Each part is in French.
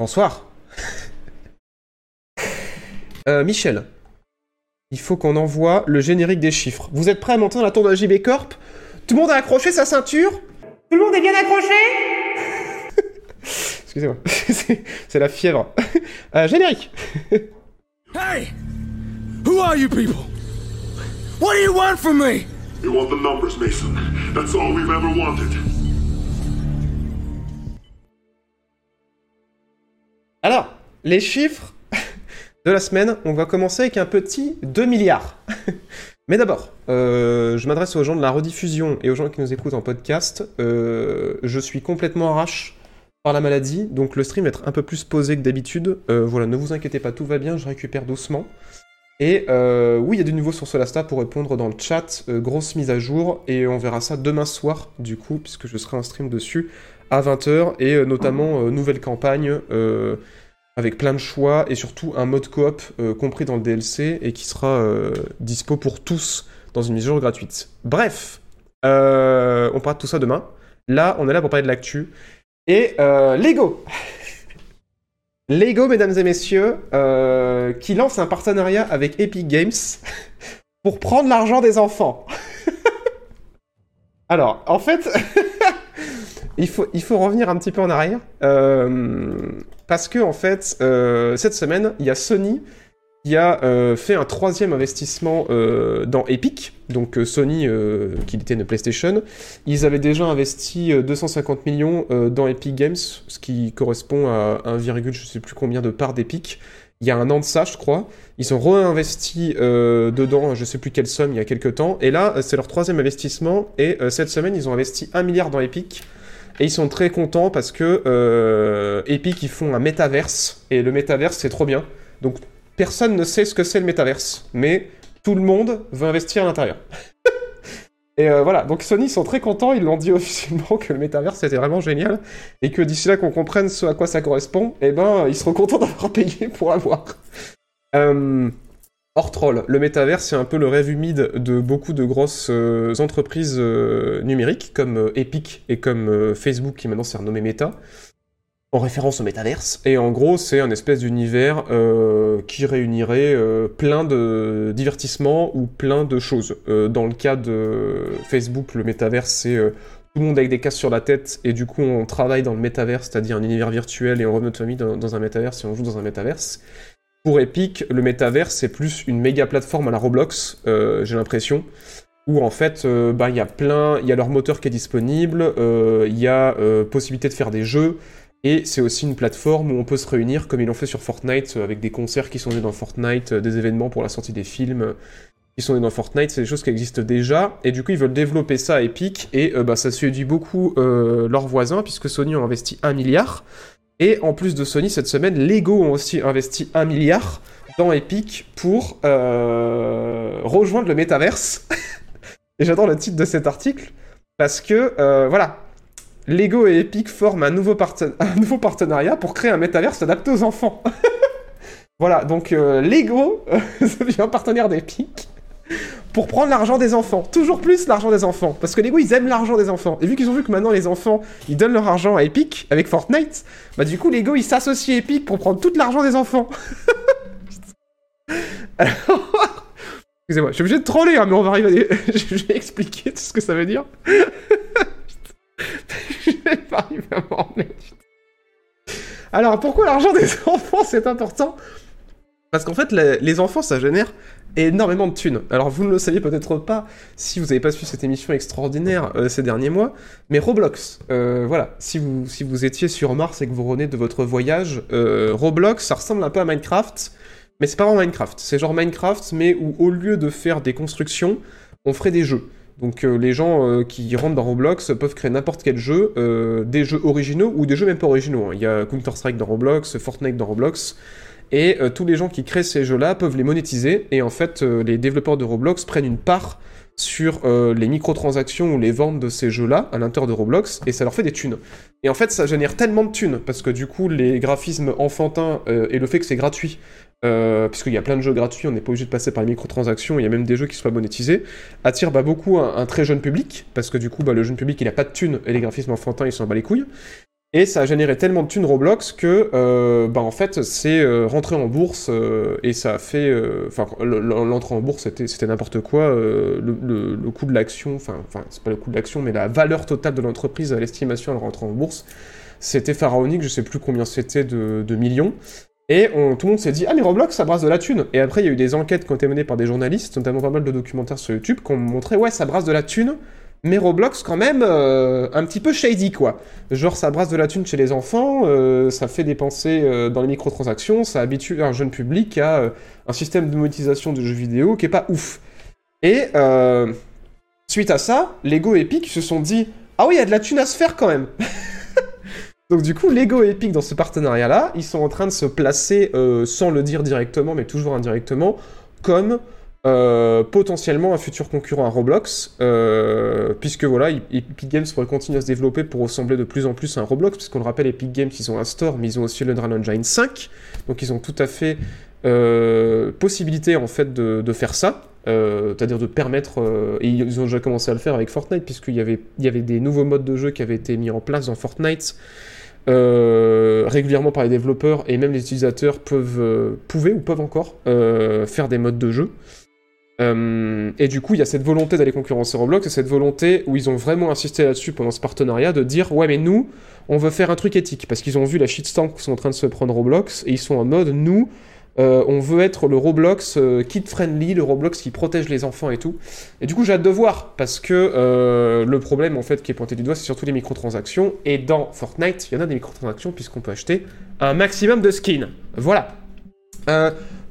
Bonsoir. Euh, Michel, il faut qu'on envoie le générique des chiffres. Vous êtes prêts à monter dans la tour de la JB Corp? Tout le monde a accroché sa ceinture? Tout le monde est bien accroché? Excusez-moi, c'est- la fièvre. Euh, générique Hey! Who are you people? What do you want from me? You want the numbers, Mason. That's all we've ever wanted. Alors, les chiffres de la semaine, on va commencer avec un petit 2 milliards. Mais d'abord, euh, je m'adresse aux gens de la rediffusion et aux gens qui nous écoutent en podcast. Euh, je suis complètement arrache par la maladie, donc le stream va être un peu plus posé que d'habitude. Euh, voilà, ne vous inquiétez pas, tout va bien, je récupère doucement. Et oui, il y a du nouveau sur Solasta pour répondre dans le chat. Grosse mise à jour, et on verra ça demain soir, du coup, puisque je serai en stream dessus à 20h, et euh, notamment euh, nouvelle campagne. euh, avec plein de choix et surtout un mode coop compris dans le DLC et qui sera dispo pour tous dans une mise jour gratuite. Bref, on parlera de tout ça demain. Là, on est là pour parler de l'actu. Et Lego Lego, mesdames et messieurs, qui lance un partenariat avec Epic Games pour prendre l'argent des enfants. Alors, en fait, il, faut, revenir un petit peu en arrière. euh, parce que, en fait, euh, cette semaine, il y a Sony qui a euh, fait un troisième investissement dans Epic. Donc Sony, qui était une PlayStation, ils avaient déjà investi euh, 250 millions dans Epic Games, ce qui correspond à 1, je sais plus combien de parts d'Epic. Il y a un an de ça, je crois. Ils ont réinvesti dedans, je sais plus quelle somme, il y a quelques temps. Et là, c'est leur troisième investissement. Et cette semaine, ils ont investi 1 milliard dans Epic. Et ils sont très contents parce que euh, Epic, ils font un métaverse. Et le métaverse, c'est trop bien. Donc, personne ne sait ce que c'est le métaverse. Mais tout le monde veut investir à l'intérieur. et euh, voilà, donc Sony ils sont très contents. Ils l'ont dit officiellement que le métaverse, c'était vraiment génial. Et que d'ici là qu'on comprenne ce à quoi ça correspond, eh ben, ils seront contents d'avoir payé pour avoir. Euh, Hors troll, le métavers, c'est un peu le rêve humide de beaucoup de grosses euh, entreprises euh, numériques, comme euh, Epic et comme Facebook, qui maintenant s'est renommé Meta, en référence au métaverse. Et en gros, c'est un espèce d'univers qui réunirait plein de divertissements ou plein de choses. Dans le cas de Facebook, le métaverse, c'est tout le monde avec des casques sur la tête, et du coup, on travaille dans le métaverse, c'est-à-dire un univers virtuel, et on remet notre famille dans, dans un métaverse, et on joue dans un métaverse. Pour Epic, le métaverse, c'est plus une méga plateforme à la Roblox, euh, j'ai l'impression, où en fait, euh, bah, il y a plein, il y a leur moteur qui est disponible, euh, il y a euh, possibilité de faire des jeux, et c'est aussi une plateforme où on peut se réunir, comme ils l'ont fait sur Fortnite, avec des concerts qui sont nés dans Fortnite, des événements pour la sortie des films qui sont nés dans Fortnite, c'est des choses qui existent déjà, et du coup ils veulent développer ça à Epic, et bah, ça séduit beaucoup leurs voisins, puisque Sony a investi un milliard, et en plus de Sony, cette semaine, Lego ont aussi investi un milliard dans Epic pour euh, rejoindre le métaverse. et j'adore le titre de cet article parce que, euh, voilà, Lego et Epic forment un nouveau, partenariat pour créer un métaverse adapté aux enfants. voilà, donc euh, Lego devient partenaire d'Epic pour prendre l'argent des enfants. Toujours plus l'argent des enfants. Parce que Lego, ils aiment l'argent des enfants. Et vu qu'ils ont vu que maintenant les enfants, ils donnent leur argent à Epic avec Fortnite, bah du coup, Lego, ils s'associent à Epic pour prendre tout l'argent des enfants. Alors... Excusez-moi, je suis obligé de troller, hein, mais on va arriver à. Je vais expliquer tout ce que ça veut dire. je vais pas arriver à m'en remettre. Alors, pourquoi l'argent des enfants, c'est important? Parce qu'en fait, les, les enfants, ça génère énormément de thunes. Alors, vous ne le saviez peut-être pas si vous n'avez pas suivi cette émission extraordinaire euh, ces derniers mois, mais Roblox, euh, voilà, si vous, si vous étiez sur Mars et que vous revenez de votre voyage, euh, Roblox, ça ressemble un peu à Minecraft, mais c'est pas vraiment Minecraft. C'est genre Minecraft, mais où au lieu de faire des constructions, on ferait des jeux. Donc les gens qui rentrent dans Roblox peuvent créer n'importe quel jeu, des jeux originaux ou des jeux même pas originaux. hein. Il y a Counter-Strike dans Roblox, Fortnite dans Roblox, et euh, tous les gens qui créent ces jeux-là peuvent les monétiser, et en fait euh, les développeurs de Roblox prennent une part sur euh, les microtransactions ou les ventes de ces jeux-là à l'intérieur de Roblox, et ça leur fait des thunes. Et en fait ça génère tellement de thunes, parce que du coup les graphismes enfantins et le fait que c'est gratuit, puisqu'il y a plein de jeux gratuits, on n'est pas obligé de passer par les microtransactions, il y a même des jeux qui soient monétisés, attire bah, beaucoup un, très jeune public, parce que du coup bah, le jeune public il a pas de thunes et les graphismes enfantins ils s'en bat les couilles. Et ça a généré tellement de thunes Roblox que, euh, bah, en fait, c'est euh, rentré en bourse euh, et ça a fait. euh, Enfin, le- le- l'entrée en bourse, c'était n'importe quoi. euh, le, coût de l'action, enfin, c'est pas le coût de l'action, mais la valeur totale de l'entreprise à l'estimation à la rentrée en bourse, c'était pharaonique. Je sais plus combien c'était de, millions. Et tout le monde s'est dit, ah mais Roblox, ça brasse de la thune. Et après, il y a eu des enquêtes qui ont été menées par des journalistes, notamment pas mal de documentaires sur YouTube, qui ont montré, ouais, ça brasse de la thune, mais Roblox, quand même, euh, un petit peu shady, quoi. Genre, ça brasse de la thune chez les enfants, euh, ça fait dépenser euh, dans les microtransactions, ça habitue un jeune public à un système de monétisation de jeux vidéo qui est pas ouf. Et suite à ça, Lego et Epic se sont dit, ah oui, il y a de la thune à se faire quand même. Donc du coup, Lego et Epic, dans ce partenariat-là, ils sont en train de se placer, sans le dire directement, mais toujours indirectement, comme euh, potentiellement un futur concurrent à Roblox, euh, puisque voilà, Epic Games pourrait continuer à se développer pour ressembler de plus en plus à un Roblox, puisqu'on le rappelle, Epic Games, ils ont un store, mais ils ont aussi le Unreal Engine 5, donc ils ont tout à fait euh, possibilité en fait de, de faire ça, euh, c'est-à-dire de permettre, euh, et ils ont déjà commencé à le faire avec Fortnite, puisqu'il y avait, il y avait des nouveaux modes de jeu qui avaient été mis en place dans Fortnite, euh, régulièrement par les développeurs et même les utilisateurs peuvent, euh, pouvaient ou peuvent encore euh, faire des modes de jeu. Euh, et du coup, il y a cette volonté d'aller concurrencer Roblox et cette volonté où ils ont vraiment insisté là-dessus pendant ce partenariat de dire ouais mais nous on veut faire un truc éthique parce qu'ils ont vu la shitstorm qui sont en train de se prendre Roblox et ils sont en mode nous euh, on veut être le Roblox euh, kid friendly, le Roblox qui protège les enfants et tout. Et du coup, j'ai hâte de voir parce que le problème en fait qui est pointé du doigt, c'est surtout les microtransactions. Et dans Fortnite, il y en a des microtransactions puisqu'on peut acheter un maximum de skins. Voilà.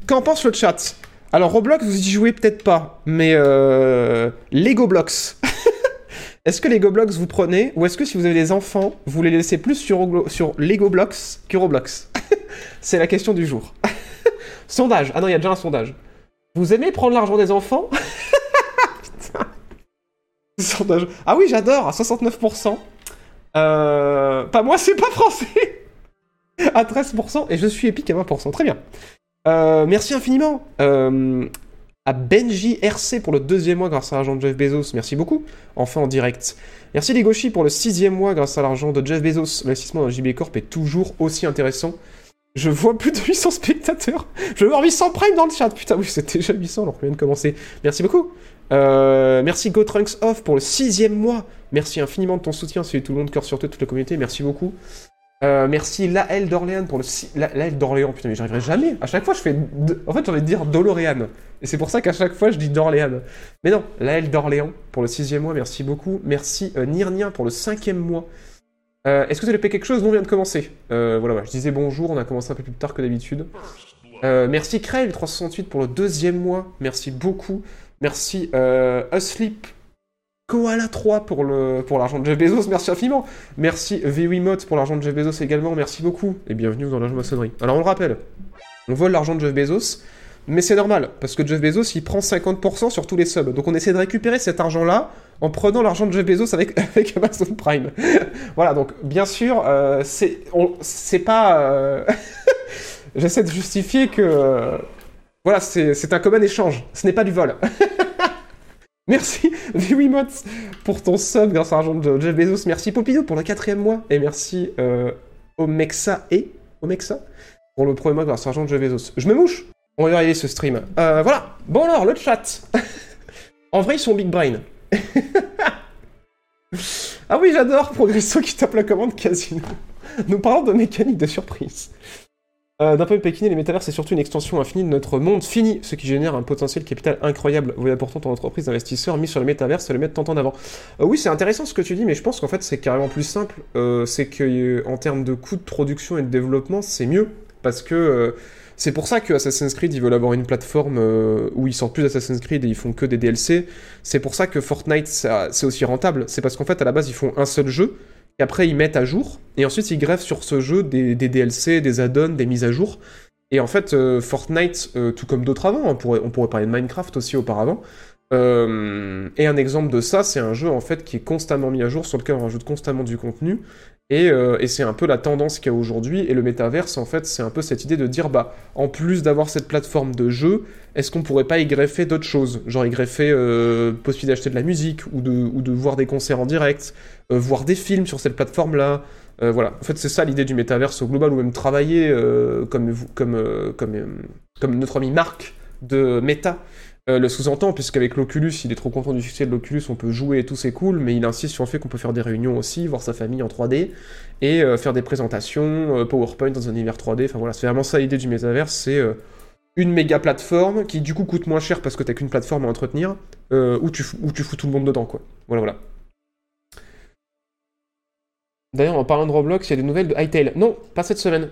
Qu'en pense le chat? Alors Roblox, vous y jouez peut-être pas, mais euh, Lego Blocks. Est-ce que Lego Blocks vous prenez ou est-ce que si vous avez des enfants, vous les laissez plus sur, Lego Blocks que Roblox? C'est la question du jour. sondage. Ah non, il y a déjà un sondage. Vous aimez prendre l'argent des enfants? Putain. Sondage. Ah oui, j'adore, à 69%. Euh, pas moi, c'est pas français. à 13%, et je suis épique à 20%. Très bien. Euh, merci infiniment euh, à Benji RC pour le deuxième mois grâce à l'argent de Jeff Bezos. Merci beaucoup. Enfin en direct. Merci les Goshi pour le sixième mois grâce à l'argent de Jeff Bezos. L'investissement dans JB Corp est toujours aussi intéressant. Je vois plus de 800 spectateurs. Je voir 800 prime dans le chat. Putain, oui, c'était déjà 800 alors qu'on vient de commencer. Merci beaucoup. Euh, merci GoTrunks Off pour le sixième mois. Merci infiniment de ton soutien. C'est tout le monde, cœur sur toi, toute la communauté. Merci beaucoup. Euh, merci Laël d'Orléans pour le si... La- Laël d'Orléans, putain mais j'arriverai jamais. À chaque fois je fais... En fait j'ai envie dire Doloréane. Et c'est pour ça qu'à chaque fois je dis d'Orléans. Mais non, Laël d'Orléans pour le sixième mois, merci beaucoup. Merci euh, Nirnien pour le cinquième mois. Euh, Est-ce que vous avez payé quelque chose? Non, on vient de commencer. Euh, voilà, voilà, je disais bonjour, on a commencé un peu plus tard que d'habitude. Euh, merci Krell 368 pour le deuxième mois, merci beaucoup. Merci Asleep Koala 3 pour le pour l'argent de Jeff Bezos, merci infiniment. Merci V8Mot pour l'argent de Jeff Bezos également, merci beaucoup. Et bienvenue dans la maçonnerie. Alors on le rappelle, on vole l'argent de Jeff Bezos, mais c'est normal, parce que Jeff Bezos il prend 50% sur tous les subs. Donc on essaie de récupérer cet argent-là en prenant l'argent de Jeff Bezos avec, avec Amazon Prime. voilà, donc bien sûr, euh, c'est c'est pas. euh, J'essaie de justifier que. euh, voilà, c'est un commun échange, ce n'est pas du vol. Merci Viwimots pour ton sub grâce à l'argent de Jeff Bezos. Merci Popidou pour le quatrième mois. Et merci euh, Omexa et Omexa pour le premier mois grâce à l'argent de Jeff Bezos. Je me mouche On va y arriver ce stream. Euh, voilà. Bon alors, le chat. en vrai, ils sont big brain. ah oui, j'adore Progresso qui tape la commande casino. Nous parlons de mécanique de surprise. Euh, D'un point de vue les métavers, c'est surtout une extension infinie de notre monde fini, ce qui génère un potentiel capital incroyable. Vous important en entreprise d'investisseurs mis sur le métavers, c'est le mettre tant en avant. Euh, oui, c'est intéressant ce que tu dis, mais je pense qu'en fait, c'est carrément plus simple. Euh, c'est que en termes de coûts de production et de développement, c'est mieux. Parce que c'est pour ça que Assassin's Creed, ils veulent avoir une plateforme où ils sortent plus d'Assassin's Creed et ils font que des DLC. C'est pour ça que Fortnite, c'est aussi rentable. C'est parce qu'en fait, à la base, ils font un seul jeu, et après, ils mettent à jour, et ensuite, ils greffent sur ce jeu des, DLC, des add-ons, des mises à jour. Et en fait, euh, Fortnite, euh, tout comme d'autres avant, pourrait, on pourrait parler de Minecraft aussi auparavant, Euh, et un exemple de ça, c'est un jeu en fait qui est constamment mis à jour, sur lequel on rajoute constamment du contenu. Et, euh, et c'est un peu la tendance qu'il y a aujourd'hui. Et le métaverse, en fait, c'est un peu cette idée de dire, bah, en plus d'avoir cette plateforme de jeu, est-ce qu'on pourrait pas y greffer d'autres choses? Genre y greffer euh, possibilité d'acheter de la musique, ou de, ou de voir des concerts en direct, euh, voir des films sur cette plateforme-là. Euh, voilà, en fait, c'est ça l'idée du métaverse au global, ou même travailler comme, comme, comme, notre ami Marc de Meta le sous-entend, puisqu'avec l'Oculus, il est trop content du succès de l'Oculus, on peut jouer et tout, c'est cool, mais il insiste sur le fait qu'on peut faire des réunions aussi, voir sa famille en 3D, et euh, faire des présentations, euh, PowerPoint dans un univers 3D, enfin voilà, c'est vraiment ça l'idée du métaverse, c'est euh, une méga plateforme qui du coup coûte moins cher parce que t'as qu'une plateforme à entretenir, euh, où, tu, où fous tout le monde dedans, quoi. Voilà, voilà. D'ailleurs, en parlant de Roblox, il y a des nouvelles de Hytale. Non, pas cette semaine.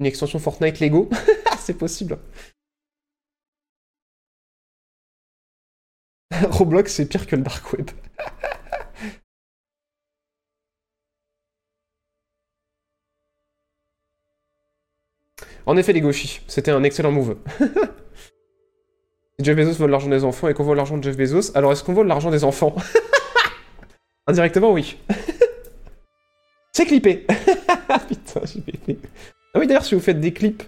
Une extension Fortnite Lego C'est possible. Roblox, c'est pire que le Dark Web. en effet, les gauchis, c'était un excellent move. Jeff Bezos vole l'argent des enfants et qu'on vole l'argent de Jeff Bezos, alors est-ce qu'on vole l'argent des enfants? Indirectement, oui. c'est clippé Putain, j'ai. Ah oui, d'ailleurs, si vous faites des clips,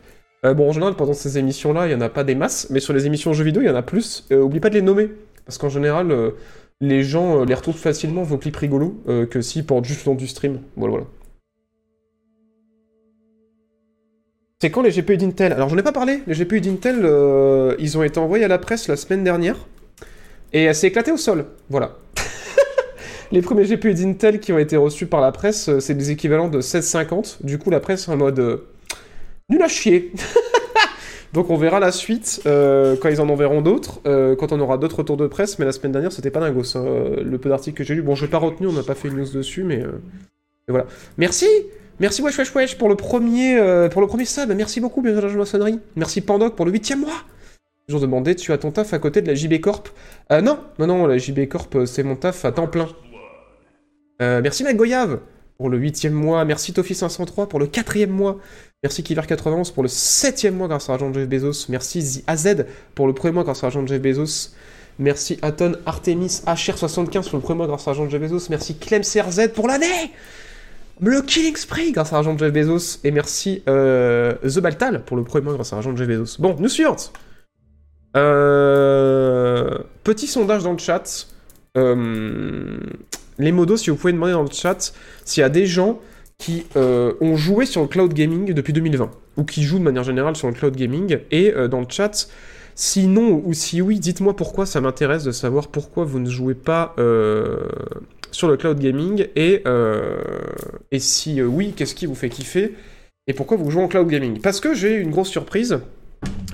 euh, bon, en général, pendant ces émissions-là, il n'y en a pas des masses, mais sur les émissions jeux vidéo, il y en a plus. Euh, oublie pas de les nommer, parce qu'en général, euh, les gens euh, les retrouvent facilement, vos clips rigolos, euh, que s'ils portent juste nom du stream. Voilà, voilà. C'est quand les GPU d'Intel? Alors, j'en ai pas parlé, les GPU d'Intel, ils ont été envoyés à la presse la semaine dernière, et elle s'est éclatée au sol. Voilà. les premiers GPU d'Intel qui ont été reçus par la presse, c'est des équivalents de 1650. Du coup, la presse est en mode... nul à chier. Donc on verra la suite euh, quand ils en enverront d'autres, euh, quand on aura d'autres retours de presse, mais la semaine dernière c'était pas dingo ça, euh, le peu d'articles que j'ai lu. Bon, je l'ai pas retenu, on n'a pas fait une news dessus, mais, voilà. Merci Merci wesh wesh wesh pour le premier, pour le premier sub, merci beaucoup, bien sûr, la maçonnerie. Merci Pandoc pour le huitième mois Toujours demandé, tu as ton taf à côté de la JB Corp? Non, non, non, la JB Corp, c'est mon taf à temps plein. Merci Magoyave pour le huitième mois, merci Tofi503 pour le quatrième mois, merci Kiver91 pour le septième mois grâce à l'argent de Jeff Bezos, merci AZ pour le premier mois grâce à l'argent de Jeff Bezos, merci Aton Artemis HR75 pour le premier mois grâce à l'argent de Jeff Bezos, merci Clem CRZ pour l'année. Le Killing Spree grâce à l'argent de Jeff Bezos, et merci euh, The Baltal pour le premier mois grâce à l'argent de Jeff Bezos. Bon, news suivante. Euh, Petit sondage dans le chat. Euh, les modos, si vous pouvez demander dans le chat s'il y a des gens qui euh, ont joué sur le cloud gaming depuis 2020, ou qui jouent de manière générale sur le cloud gaming, et euh, dans le chat, si non ou si oui, dites-moi pourquoi, ça m'intéresse de savoir pourquoi vous ne jouez pas euh, sur le cloud gaming, et, et si oui, qu'est-ce qui vous fait kiffer, et pourquoi vous jouez en cloud gaming. Parce que j'ai une grosse surprise,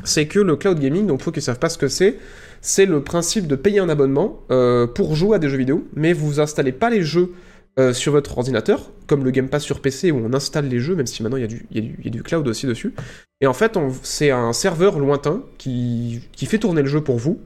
c'est que le cloud gaming, donc pour ceux qui ne savent pas ce que c'est, c'est le principe de payer un abonnement euh, pour jouer à des jeux vidéo, mais vous installez pas les jeux euh, sur votre ordinateur, comme le Game Pass sur PC où on installe les jeux, même si maintenant il y, a du- cloud aussi dessus. Et en fait, c'est un serveur lointain qui, fait tourner le jeu pour vous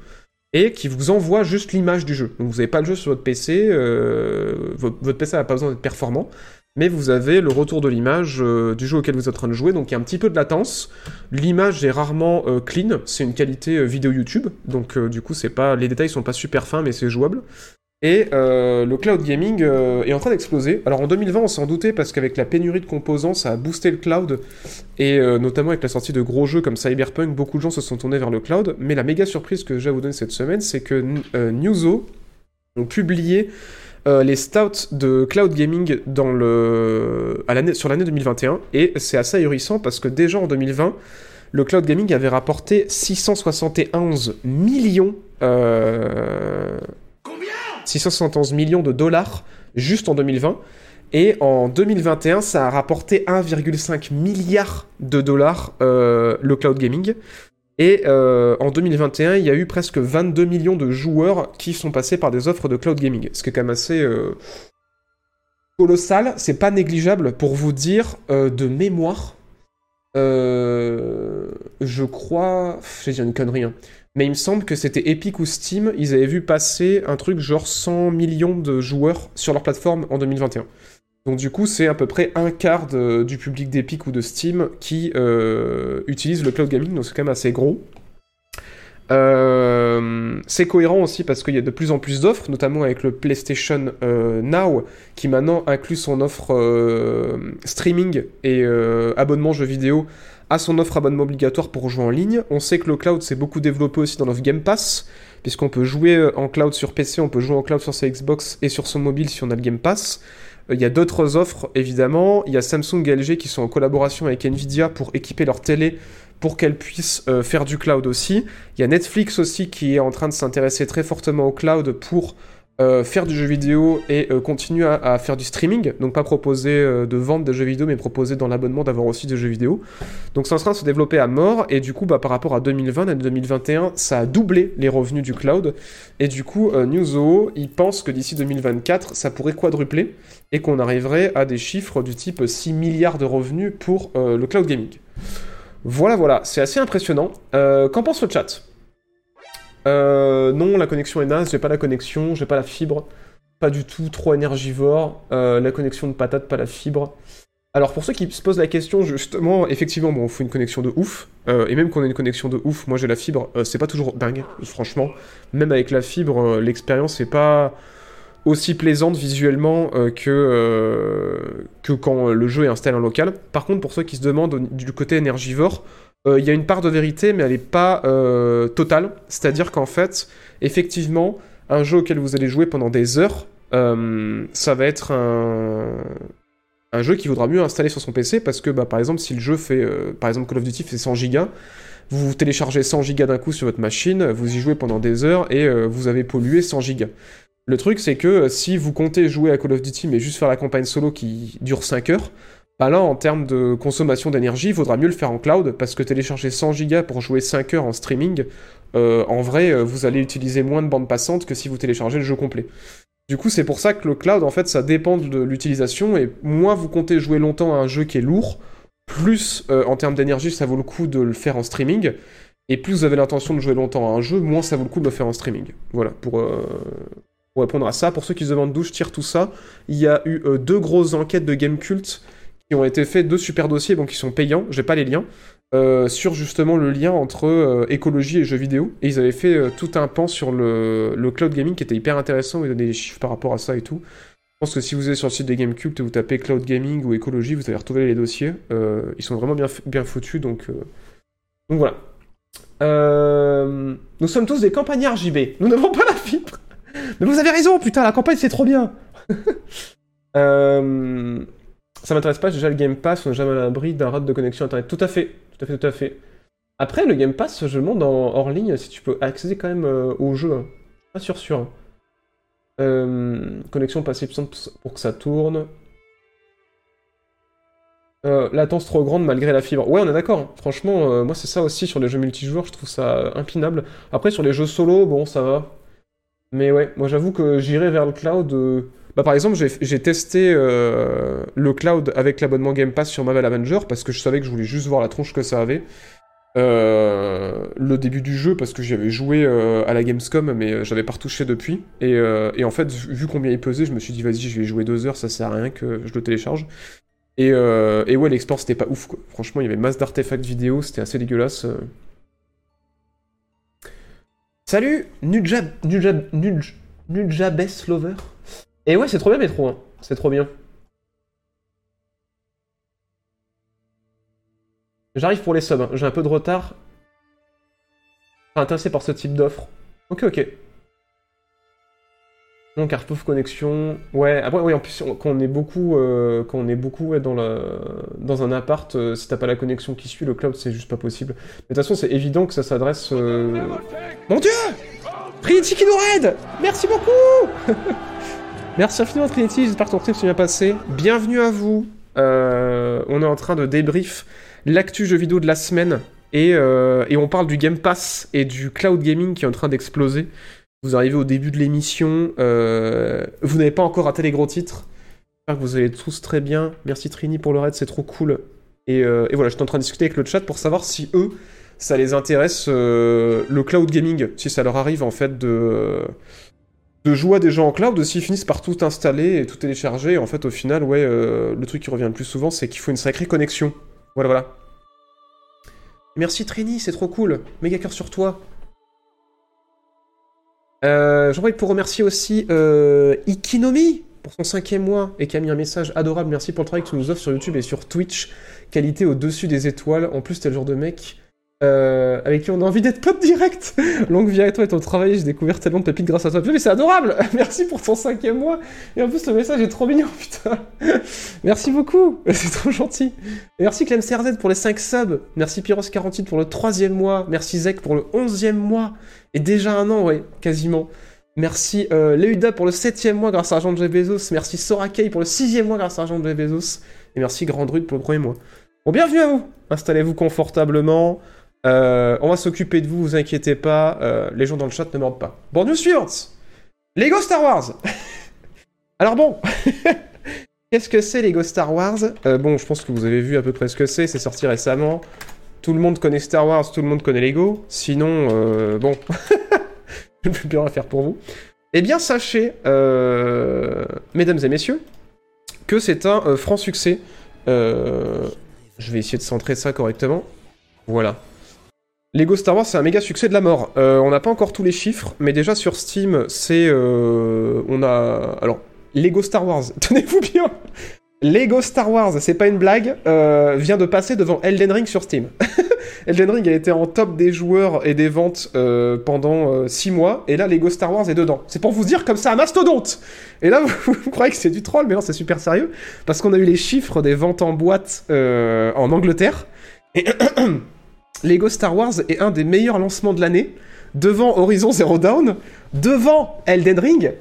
et qui vous envoie juste l'image du jeu. Donc vous n'avez pas le jeu sur votre PC, euh, votre PC n'a pas besoin d'être performant, mais vous avez le retour de l'image euh, du jeu auquel vous êtes en train de jouer, donc il y a un petit peu de latence. L'image est rarement euh, clean, c'est une qualité euh, vidéo YouTube, donc du coup pas les détails sont pas super fins, mais c'est jouable. Et le cloud gaming est en train d'exploser. Alors en 2020, on s'en doutait parce qu'avec la pénurie de composants, ça a boosté le cloud. Et notamment avec la sortie de gros jeux comme Cyberpunk, beaucoup de gens se sont tournés vers le cloud. Mais la méga surprise que je vais vous donner cette semaine, c'est que Newzo ont publié euh, les stouts de cloud gaming dans sur l'année 2021. Et c'est assez ahurissant parce que déjà en 2020, le cloud gaming avait rapporté 671 millions. Euh, 671 millions de dollars juste en 2020. Et en 2021, ça a rapporté 1,5 milliard de dollars euh, le cloud gaming. Et euh, en 2021, il y a eu presque 22 millions de joueurs qui sont passés par des offres de cloud gaming. Ce qui est quand même assez euh, colossal. C'est pas négligeable pour vous dire euh, de mémoire. je crois. Je vais dire une connerie, hein. Mais il me semble que c'était Epic ou Steam, ils avaient vu passer un truc genre 100 millions de joueurs sur leur plateforme en 2021. Donc du coup, c'est à peu près un quart du public d'Epic ou de Steam qui euh, utilise le cloud gaming, donc c'est quand même assez gros. Euh, c'est cohérent aussi parce qu'il y a de plus en plus d'offres, notamment avec le PlayStation euh, Now, qui maintenant inclut son offre streaming et abonnement jeux vidéo à son offre abonnement obligatoire pour jouer en ligne. On sait que le cloud s'est beaucoup développé aussi dans l'offre Game Pass, puisqu'on peut jouer euh, en cloud sur PC, on peut jouer en cloud sur sa Xbox et sur son mobile si on a le Game Pass. Euh, Il y a d'autres offres, évidemment. Il y a Samsung et LG qui sont en collaboration avec Nvidia pour équiper leur télé pour qu'elles puissent euh, faire du cloud aussi. Il y a Netflix aussi qui est en train de s'intéresser très fortement au cloud pour euh, faire du jeu vidéo et euh, continuer à, faire du streaming. Donc pas proposer euh, de vendre des jeux vidéo, mais proposer dans l'abonnement d'avoir aussi des jeux vidéo. Donc c'est en train de se développer à mort. Et du coup, bah, par rapport à 2020 et 2021, ça a doublé les revenus du cloud. Et du coup, Newzoo, il pense que d'ici 2024, ça pourrait quadrupler et qu'on arriverait à des chiffres du type 6 milliards de revenus pour le cloud gaming. Voilà, voilà, c'est assez impressionnant. Qu'en pense le chat? Euh, Non, la connexion est naze, j'ai pas la connexion, j'ai pas la fibre, pas du tout, trop énergivore. Euh, la connexion de patate, pas la fibre. Alors pour ceux qui se posent la question, justement, effectivement, bon, il faut une connexion de ouf. Euh, et même qu'on ait une connexion de ouf, moi j'ai la fibre, euh, c'est pas toujours dingue, franchement. Même avec la fibre, l'expérience est pas aussi plaisante visuellement que, que quand le jeu est installé en local. Par contre, pour ceux qui se demandent du côté énergivore, il y a une part de vérité, mais elle n'est pas euh, totale. C'est-à-dire qu'en fait, effectivement, un jeu auquel vous allez jouer pendant des heures, euh, ça va être un, jeu qui vaudra mieux installer sur son PC parce que, bah, par exemple, si le jeu fait, euh, par exemple, Call of Duty fait 100 gigas, vous téléchargez 100 gigas d'un coup sur votre machine, vous y jouez pendant des heures et euh, vous avez pollué 100 gigas. Le truc, c'est que euh, si vous comptez jouer à Call of Duty mais juste faire la campagne solo qui dure 5 heures, bah là, en termes de consommation d'énergie, il vaudra mieux le faire en cloud parce que télécharger 100 gigas pour jouer 5 heures en streaming, euh, en vrai, euh, vous allez utiliser moins de bande passante que si vous téléchargez le jeu complet. Du coup, c'est pour ça que le cloud, en fait, ça dépend de l'utilisation et moins vous comptez jouer longtemps à un jeu qui est lourd, plus euh, en termes d'énergie, ça vaut le coup de le faire en streaming. Et plus vous avez l'intention de jouer longtemps à un jeu, moins ça vaut le coup de le faire en streaming. Voilà, pour, répondre à ça. Pour ceux qui se demandent d'où je tire tout ça, il y a eu deux grosses enquêtes de Game Cult qui ont été faites, deux super dossiers, bon, qui sont payants, j'ai pas les liens, euh, sur justement le lien entre euh, écologie et jeux vidéo. Et ils avaient fait euh, tout un pan sur le, cloud gaming qui était hyper intéressant, ils donnaient des chiffres par rapport à ça et tout. Je pense que si vous êtes sur le site des Game Cult et vous tapez cloud gaming ou écologie, vous allez retrouver les dossiers. Ils sont vraiment bien, bien foutus, donc, donc voilà. Nous sommes tous des campagnards JB. Nous n'avons pas la fibre. Mais vous avez raison, putain, la campagne c'est trop bien. Ça m'intéresse pas, déjà le Game Pass, on est jamais à l'abri d'un rate de connexion internet. Tout à fait, tout à fait, tout à fait. Après, le Game Pass, je demande en hors ligne si tu peux accéder quand même euh, au jeu. hein. Pas sûr, sûr. hein. Euh, connexion pas assez puissante pour que ça tourne. Euh, latence trop grande malgré la fibre. Ouais, on est d'accord. hein. Franchement, euh, moi c'est ça aussi sur les jeux multijoueurs, je trouve ça impinable. Après, sur les jeux solo, bon, ça va. Mais ouais, moi j'avoue que j'irai vers le cloud. Bah, par exemple, j'ai testé euh, le cloud avec l'abonnement Game Pass sur Marvel Avenger parce que je savais que je voulais juste voir la tronche que ça avait. Euh, le début du jeu parce que j'y avais joué euh, à la Gamescom mais j'avais pas retouché depuis et, et en fait vu combien il pesait je me suis dit vas-y je vais jouer deux heures ça sert à rien que je le télécharge et, et ouais l'expérience c'était pas ouf quoi. franchement il y avait masse d'artefacts vidéo c'était assez dégueulasse. Salut Nujab Nujab Lover et ouais c'est trop bien Métro hein. c'est trop bien J'arrive pour les subs, hein. j'ai un peu de retard. Pas intéressé par ce type d'offre. Ok, ok. Donc, Arpouf connexion. Ouais, après, oui, en plus, quand on est beaucoup, euh, quand on est beaucoup dans, la, dans un appart, euh, si t'as pas la connexion qui suit, le cloud, c'est juste pas possible. Mais de toute façon, c'est évident que ça s'adresse. euh, Mon dieu nous raid Merci beaucoup Merci infiniment, Trinity, j'espère que ton trip s'est bien passé. Bienvenue à vous. Euh, on est en train de débrief l'actu jeu vidéo de la semaine et, euh, et on parle du Game Pass et du cloud gaming qui est en train d'exploser. Vous arrivez au début de l'émission, euh, vous n'avez pas encore raté les gros titres. J'espère que vous allez tous très bien. Merci Trini pour le raid, c'est trop cool. Et, et voilà, j'étais en train de discuter avec le chat pour savoir si eux, ça les intéresse le cloud gaming, si ça leur arrive en fait de, de jouer à des jeux en cloud, s'ils finissent par tout installer et tout télécharger. En fait, au final, ouais, euh, le truc qui revient le plus souvent, c'est qu'il faut une sacrée connexion. Voilà, voilà. Merci Trini, c'est trop cool. Méga cœur sur toi. Euh, pour remercier aussi euh, Ikinomi pour son cinquième mois et qui a mis un message adorable. Merci pour le travail que tu nous offres sur YouTube et sur Twitch. Qualité au-dessus des étoiles. En plus, t'es le genre de mec euh, avec qui on a envie d'être pote direct. Longue vie à toi et ton travail. J'ai découvert tellement de pépites grâce à toi. Mais c'est adorable. Merci pour ton cinquième mois. Et en plus, le message est trop mignon, putain. Merci beaucoup. C'est trop gentil. Merci Clem CRZ pour les 5 subs. Merci Pyros48 pour le troisième mois. Merci Zek pour le onzième mois. Et déjà un an, ouais, quasiment. Merci euh, Leuda pour le septième mois grâce à l'argent de Jeff Bezos. Merci Sorakei pour le sixième mois grâce à l'argent de Jeff Bezos. Et merci Grand Druid pour le premier mois. Bon, bienvenue à vous. Installez-vous confortablement. Euh, on va s'occuper de vous, vous inquiétez pas. Euh, les gens dans le chat ne mordent pas. Bon, news suivante. Lego Star Wars. Alors bon, qu'est-ce que c'est Lego Star Wars? Euh, Bon, je pense que vous avez vu à peu près ce que c'est. C'est sorti récemment. Tout le monde connaît Star Wars, tout le monde connaît Lego. Sinon, bon, je ne peux plus rien faire pour vous. Eh bien, sachez, mesdames et messieurs, que c'est un franc succès. Je vais essayer de centrer ça correctement. Voilà. Lego Star Wars, c'est un méga succès de la mort. Euh, on n'a pas encore tous les chiffres, mais déjà sur Steam, c'est. euh, on a. Alors, Lego Star Wars, tenez-vous bien Lego Star Wars, c'est pas une blague, euh, vient de passer devant Elden Ring sur Steam. Elden Ring a été en top des joueurs et des ventes pendant 6 mois, et là Lego Star Wars est dedans. C'est pour vous dire comme ça un mastodonte Et là vous, vous croyez que c'est du troll, mais non c'est super sérieux, parce qu'on a eu les chiffres des ventes en boîte en Angleterre, et Lego Star Wars est un des meilleurs lancements de l'année, devant Horizon Zero Dawn, devant Elden Ring,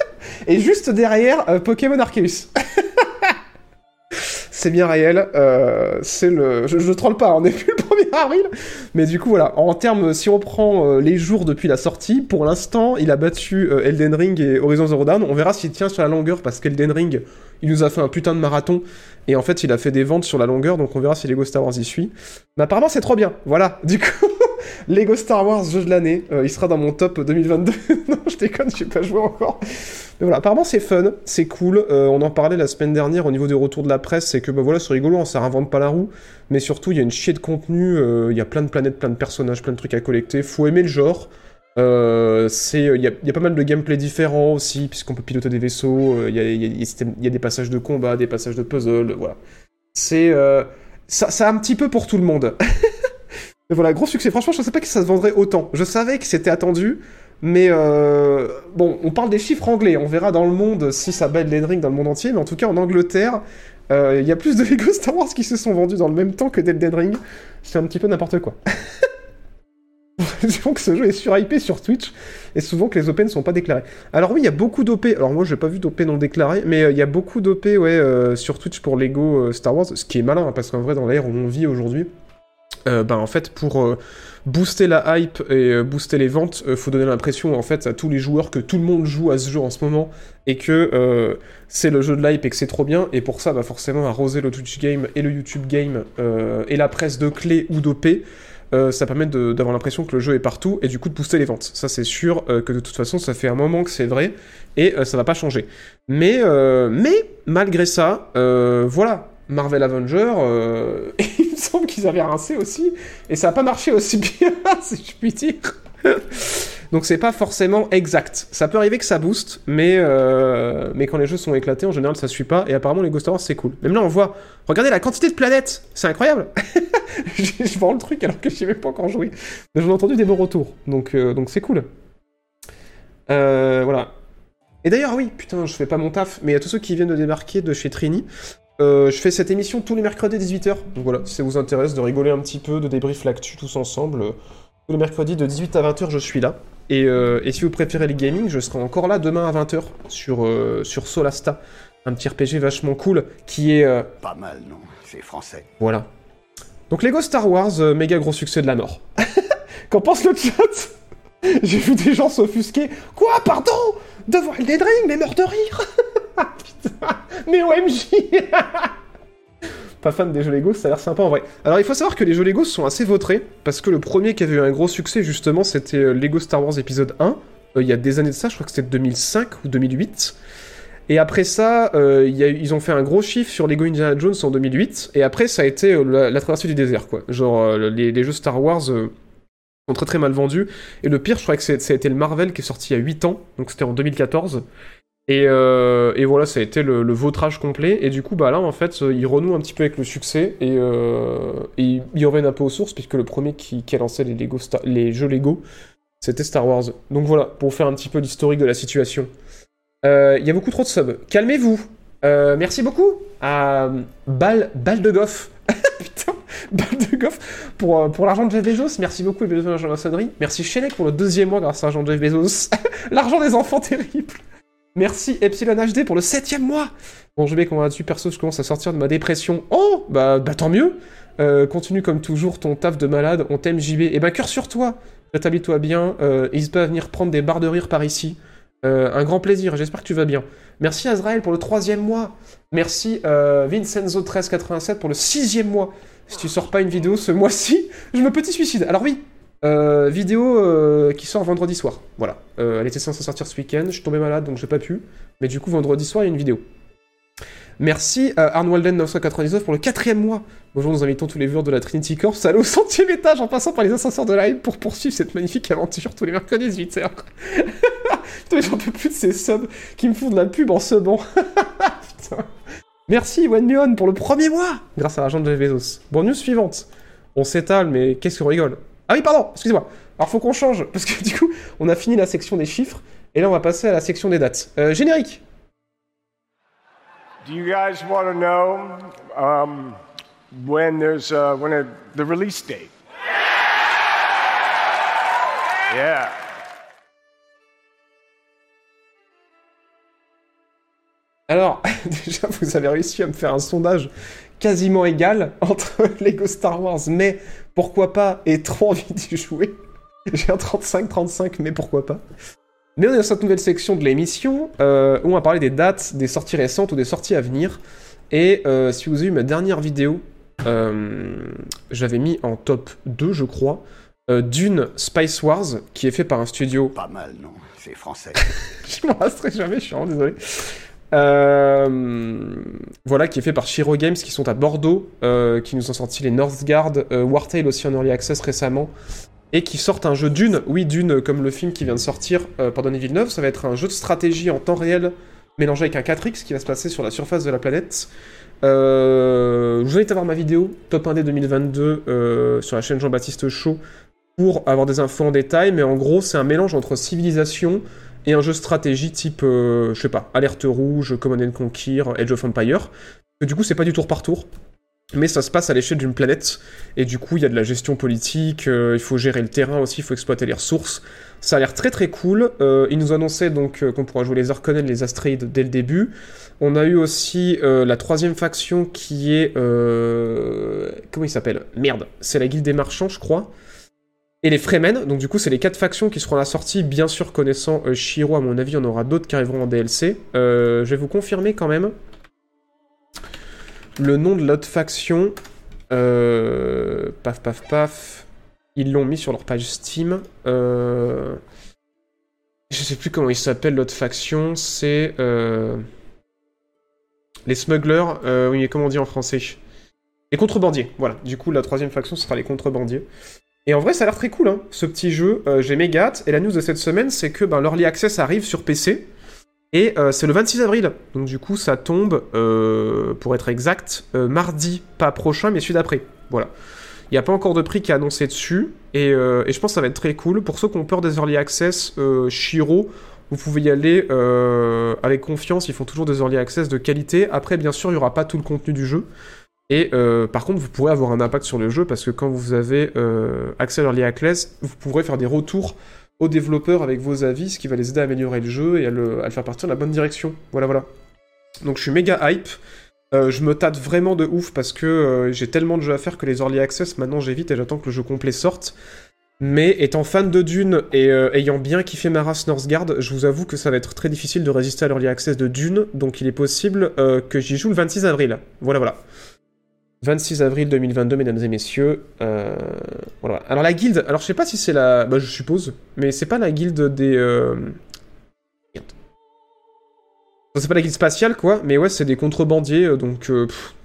et juste derrière euh, Pokémon Arceus. c'est bien réel, euh, c'est le... Je, je troll pas, on n'est plus le 1er avril, mais du coup voilà, en termes, si on prend euh, les jours depuis la sortie, pour l'instant, il a battu euh, Elden Ring et Horizon Zero Dawn, on verra s'il tient sur la longueur, parce qu'Elden Ring, il nous a fait un putain de marathon, et en fait, il a fait des ventes sur la longueur, donc on verra si Lego Star Wars y suit. Mais apparemment, c'est trop bien, voilà, du coup... Lego Star Wars, jeu de l'année, euh, il sera dans mon top 2022. non, je déconne, j'ai pas joué encore. Mais voilà, apparemment c'est fun, c'est cool. Euh, on en parlait la semaine dernière au niveau des retours de la presse, c'est que bah voilà, c'est rigolo, hein, ça réinvente pas la roue. Mais surtout, il y a une chier de contenu, euh, il y a plein de planètes, plein de personnages, plein de trucs à collecter. Faut aimer le genre. Il y, a, pas mal de gameplay différents aussi, puisqu'on peut piloter des vaisseaux. Il y, a, des passages de combat, des passages de puzzle, voilà. C'est, ça, ça un petit peu pour tout le monde. Mais voilà, gros succès. Franchement, je savais pas que ça se vendrait autant. Je savais que c'était attendu, mais euh, bon, on parle des chiffres anglais. On verra dans le monde si ça bat Elden Ring dans le monde entier, mais en tout cas en Angleterre, euh, il y a plus de Lego Star Wars qui se sont vendus dans le même temps que d'Elden Ring. C'est un petit peu n'importe quoi. Disons que ce jeu est surhypé sur Twitch et souvent que les OP ne sont pas déclarés. Alors oui, il y a beaucoup d'OP. Alors moi, j'ai pas vu d'OP non déclarés, mais euh, il y a beaucoup d'OP ouais, sur Twitch pour Lego Star Wars, ce qui est malin hein, parce qu'en vrai, dans l'ère où on vit aujourd'hui, euh, ben en fait pour euh, booster la hype et euh, booster les ventes, euh, faut donner l'impression en fait à tous les joueurs que tout le monde joue à ce jeu en ce moment et que c'est le jeu de l'hype et que c'est trop bien et pour ça bah forcément arroser le Twitch game et le YouTube game et la presse de clés ou d'OP ça permet d'avoir l'impression que le jeu est partout et du coup de booster les ventes. Ça c'est sûr que de toute façon ça fait un moment que c'est vrai et ça va pas changer. Mais, malgré ça, voilà, Marvel Avenger, euh, il me semble qu'ils avaient rincé aussi et ça a pas marché aussi bien, si je puis dire. Donc c'est pas forcément exact. Ça peut arriver que ça booste, mais, euh, mais quand les jeux sont éclatés, en général ça suit pas. Et apparemment les Ghost Wars c'est cool. Même là on voit, regardez la quantité de planètes, c'est incroyable. je vends le truc alors que je sais même pas encore joué. Mais j'en ai entendu des bons retours, donc euh, donc c'est cool. Voilà. Et d'ailleurs oui, putain, je fais pas mon taf, mais à tous ceux qui viennent de débarquer de chez Trini, euh, je fais cette émission tous les mercredis 18h. Donc voilà, si ça vous intéresse de rigoler un petit peu, de débrief l'actu tous ensemble. euh, tous les mercredis de 18 à 20h, je suis là. Et, euh, et si vous préférez le gaming, je serai encore là demain à 20h sur, sur Solasta. Un petit RPG vachement cool qui est. euh, Pas mal, non C'est français. voilà. Donc Lego Star Wars, méga gros succès de la mort. Qu'en pense le chat? J'ai vu des gens s'offusquer. Quoi, pardon? Devant Elden Ring, mais mort de rire Putain Mais OMJ Pas fan des jeux Lego, ça a l'air sympa en vrai. Alors il faut savoir que les jeux Lego sont assez vautrés, parce que le premier qui avait eu un gros succès justement, c'était euh, Lego Star Wars épisode 1, euh, il y a des années de ça, je crois que c'était 2005 ou 2008. Et après ça, euh, ils ont fait un gros chiffre sur Lego Indiana Jones en 2008, et après ça a été la, traversée du désert, quoi. Genre les, les jeux Star Wars, sont très très mal vendus. Et le pire, je crois que ça été le Marvel qui est sorti il y a 8 ans, donc c'était en 2014. Et, euh, et voilà, ça a été le, le vautrage complet. Et du coup, bah là, en fait, euh, ils renouent un petit peu avec le succès et, euh, et ils reviennent un peu aux sources, puisque le premier qui, a lancé les, jeux Lego, c'était Star Wars. Donc voilà, pour faire un petit peu l'historique de la situation. Il y a beaucoup trop de subs. Calmez-vous. Merci beaucoup à Bal, Bal de Goff. Putain, Bal de Goff pour, l'argent de Jeff Bezos. Merci beaucoup, Jeff Bezos, la maçonnerie. Merci Shenek pour le deuxième mois grâce à l'argent de Jeff Bezos. l'argent des enfants terrible. Merci Epsilon HD pour le septième mois. Bon, je vais comment vas-tu perso, je commence à sortir de ma dépression. Oh, bah, bah tant mieux. Euh, continue comme toujours ton taf de malade, on t'aime JB. Et ben cœur sur toi. Rétablis-toi bien. Euh, pas venir prendre des barres de rire par ici. Euh, un grand plaisir, j'espère que tu vas bien. Merci Azrael pour le troisième mois. Merci euh, Vincenzo1387 pour le sixième mois. Si tu sors pas une vidéo ce mois-ci, je me petit suicide. Alors oui, euh, vidéo euh, qui sort vendredi soir. Voilà. Euh, elle était censée sortir ce week-end, je suis tombé malade donc j'ai pas pu. Mais du coup, vendredi soir, il y a une vidéo. Merci euh, Arnwalden999 pour le quatrième mois. Bonjour, nous invitons tous les viewers de la Trinity Corps à aller au centième étage en passant par les ascenseurs de live pour poursuivre cette magnifique aventure tous les mercredis 18h. Putain, j'en peux plus de ces subs qui me font de la pub en subant. Putain. Merci OneMion pour le premier mois grâce à l'argent de Jeff Bezos. Bon, news suivante. On s'étale, mais qu'est-ce qu'on rigole? Ah oui, pardon, excusez-moi. Alors faut qu'on change, parce que du coup, on a fini la section des chiffres, et là on va passer à la section des dates. Euh, générique Do you guys want to know um, when there's uh, when a, the release date? Yeah. Alors, déjà, vous avez réussi à me faire un sondage quasiment égal entre Lego Star Wars, mais pourquoi pas, et trop envie d'y jouer. J'ai un 35-35, mais pourquoi pas. Mais on est dans cette nouvelle section de l'émission euh, où on va parler des dates, des sorties récentes ou des sorties à venir. Et euh, si vous avez vu ma dernière vidéo, euh, j'avais mis en top 2, je crois, Dune Spice Wars, qui est fait par un studio Pas mal, non C'est français. je m'en resterai jamais, je suis vraiment désolé. Euh, voilà, qui est fait par Shiro Games, qui sont à Bordeaux, euh, qui nous ont sorti les Northgard, euh, Wartail aussi en Early Access récemment, et qui sortent un jeu Dune, oui Dune, comme le film qui vient de sortir euh, par Denis Villeneuve, ça va être un jeu de stratégie en temps réel, mélangé avec un 4X, qui va se passer sur la surface de la planète. Euh, je vous invite à voir ma vidéo, Top 1D 2022, euh, sur la chaîne Jean-Baptiste Chaud, pour avoir des infos en détail, mais en gros, c'est un mélange entre civilisation et un jeu stratégie type, euh, je sais pas, Alerte Rouge, Command and Conquer, Age of Empire. Du coup, c'est pas du tour par tour, mais ça se passe à l'échelle d'une planète, et du coup, il y a de la gestion politique, euh, il faut gérer le terrain aussi, il faut exploiter les ressources. Ça a l'air très très cool. Euh, ils nous annonçaient donc euh, qu'on pourra jouer les Arconen, les Astraides dès le début. On a eu aussi la troisième faction qui est... Comment il s'appelle? Merde, c'est la Guilde des Marchands, je crois et les Fremen. Donc du coup, c'est les quatre factions qui seront à la sortie. Bien sûr, connaissant euh, Shiro, à mon avis, en aura d'autres qui arriveront en DLC. Euh, je vais vous confirmer quand même le nom de l'autre faction. Euh, paf, paf, paf. Ils l'ont mis sur leur page Steam. Euh, je sais plus comment il s'appelle l'autre faction. C'est les smugglers. Oui, comment on dit en français? Les contrebandiers. Voilà. Du coup, la troisième faction, ce sera les contrebandiers. Et en vrai, ça a l'air très cool, hein, ce petit jeu. Euh, J'ai méga hâte. Et la news de cette semaine, c'est que ben, l'Early Access arrive sur PC. Et euh, c'est le 26 avril. Donc du coup, ça tombe, euh, pour être exact, mardi, pas prochain, mais celui d'après. Voilà. Il n'y a pas encore de prix qui est annoncé dessus. Et, et je pense que ça va être très cool. Pour ceux qui ont peur des Early Access, Shiro, vous pouvez y aller avec confiance. Ils font toujours des Early Access de qualité. Après, bien sûr, il n'y aura pas tout le contenu du jeu. Et euh, par contre, vous pourrez avoir un impact sur le jeu parce que quand vous avez euh, accès à l'Early Access, vous pourrez faire des retours aux développeurs avec vos avis, ce qui va les aider à améliorer le jeu et à le, faire partir dans la bonne direction. Voilà, voilà. Donc je suis méga hype. Euh, je me tâte vraiment de ouf parce que j'ai tellement de jeux à faire que les Early Access, maintenant j'évite et j'attends que le jeu complet sorte. Mais étant fan de Dune et ayant bien kiffé ma race Northgard, je vous avoue que ça va être très difficile de résister à l'Early Access de Dune, donc il est possible que j'y joue le 26 avril. Voilà, voilà. 26 avril 2022, mesdames et messieurs. Euh, voilà. Alors la guilde, alors je sais pas si c'est la... Bah je suppose, mais c'est pas la guilde des... Euh... C'est pas la guilde spatiale, quoi, mais ouais, c'est des contrebandiers, euh, donc...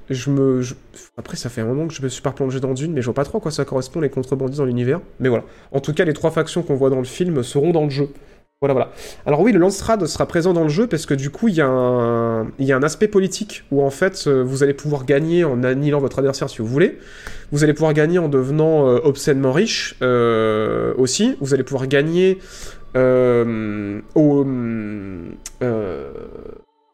Je me, Après, ça fait un moment que je me suis pas replongé dans Dune, mais je vois pas trop à quoi ça correspond les contrebandistes dans l'univers. Mais voilà. En tout cas, les trois factions qu'on voit dans le film seront dans le jeu. Voilà, voilà. Alors oui, le Landsrad sera présent dans le jeu parce que du coup, il y, a un... aspect politique où en fait, euh, vous allez pouvoir gagner en annihilant votre adversaire si vous voulez. Vous allez pouvoir gagner en devenant euh, obscènement riche euh, aussi. Vous allez pouvoir gagner au...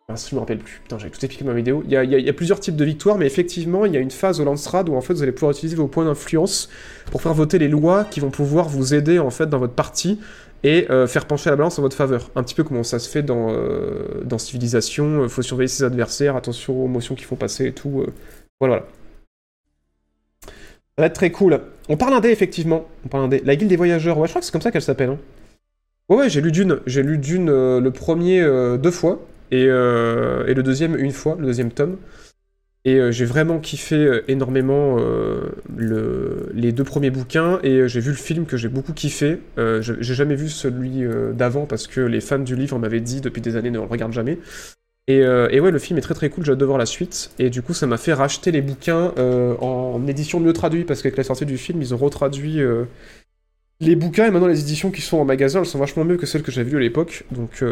Mince, je me rappelle plus. Putain, j'avais tout expliqué dans ma vidéo. Il y, a, plusieurs types de victoires, mais effectivement, il y a une phase au Landsrad où en fait, vous allez pouvoir utiliser vos points d'influence pour faire voter les lois qui vont pouvoir vous aider en fait dans votre partie et euh, faire pencher la balance en votre faveur. Un petit peu comment ça se fait dans, euh, dans Civilisation, euh, faut surveiller ses adversaires, attention aux motions qu'ils font passer et tout. Voilà. Ça va être très cool. On parle indé, effectivement. On parle indé. La Guilde des Voyageurs, ouais, je crois que c'est comme ça qu'elle s'appelle. hein. Ouais, ouais, j'ai lu Dune. J'ai lu Dune le premier deux fois, et, et le deuxième une fois, le deuxième tome. Et euh, j'ai vraiment kiffé euh, énormément euh, le- les deux premiers bouquins, et j'ai vu le film que j'ai beaucoup kiffé. J'ai jamais vu celui d'avant parce que les fans du livre m'avaient dit depuis des années ne le regarde jamais. Et, ouais, le film est très très cool, j'ai hâte de voir la suite. Et du coup, ça m'a fait racheter les bouquins en édition mieux traduite, parce qu'avec la sortie du film, ils ont retraduit les bouquins, et maintenant les éditions qui sont en magasin, elles sont vachement mieux que celles que j'avais lues à l'époque. Donc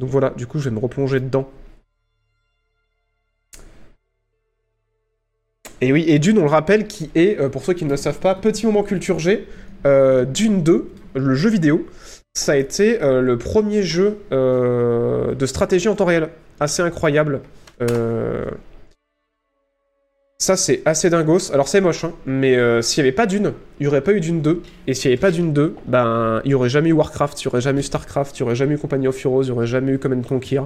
voilà, du coup, je vais me replonger dedans. Et oui, et Dune, on le rappelle, qui est, euh, pour ceux qui ne le savent pas, petit moment culture G, euh, Dune 2, le jeu vidéo, ça a été euh, le premier jeu de stratégie en temps réel. Assez incroyable. Ça, c'est assez dingos. Alors, c'est moche, hein, mais s'il n'y avait pas Dune, il n'y aurait pas eu Dune 2. Et s'il n'y avait pas Dune 2, ben, il n'y aurait jamais eu Warcraft, il n'y aurait jamais eu Starcraft, il n'y aurait jamais eu Company of Heroes, il n'y aurait jamais eu Command Conquer.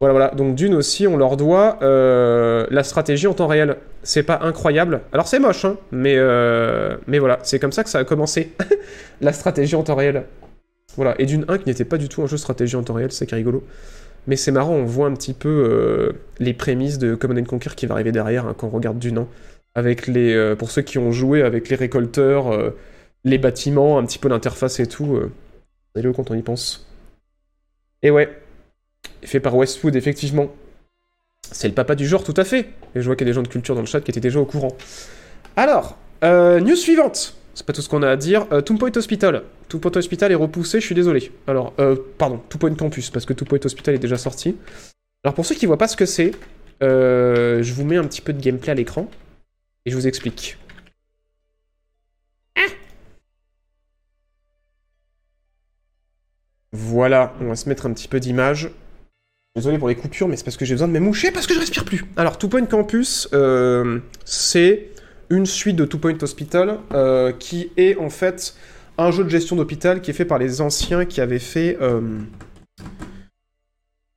Voilà, voilà. Donc Dune aussi, on leur doit euh, la stratégie en temps réel. C'est pas incroyable. Alors c'est moche, hein, mais, euh, mais voilà, c'est comme ça que ça a commencé. la stratégie en temps réel. Voilà. Et Dune 1 qui n'était pas du tout un jeu stratégie en temps réel, c'est qui rigolo. Mais c'est marrant, on voit un petit peu euh, les prémices de Command Conquer qui va arriver derrière hein, quand on regarde Dune 1. Avec les, pour ceux qui ont joué avec les récolteurs, les bâtiments, un petit peu l'interface et tout. C'est le quand on y pense. Et ouais, fait par Westwood, effectivement. C'est le papa du genre, tout à fait. Et je vois qu'il y a des gens de culture dans le chat qui étaient déjà au courant. Alors, euh, news suivante. C'est pas tout ce qu'on a à dire. Euh, Point Hospital. Two Hospital est repoussé, je suis désolé. Alors, euh, pardon, Two Point Campus, parce que Two Hospital est déjà sorti. Alors, pour ceux qui voient pas ce que c'est, euh, je vous mets un petit peu de gameplay à l'écran. Et je vous explique. Voilà, on va se mettre un petit peu d'image. Désolé pour les coupures, mais c'est parce que j'ai besoin de me moucher parce que je respire plus. Alors, Two Point Campus, euh, c'est une suite de Two Point Hospital euh, qui est en fait un jeu de gestion d'hôpital qui est fait par les anciens qui avaient fait. euh,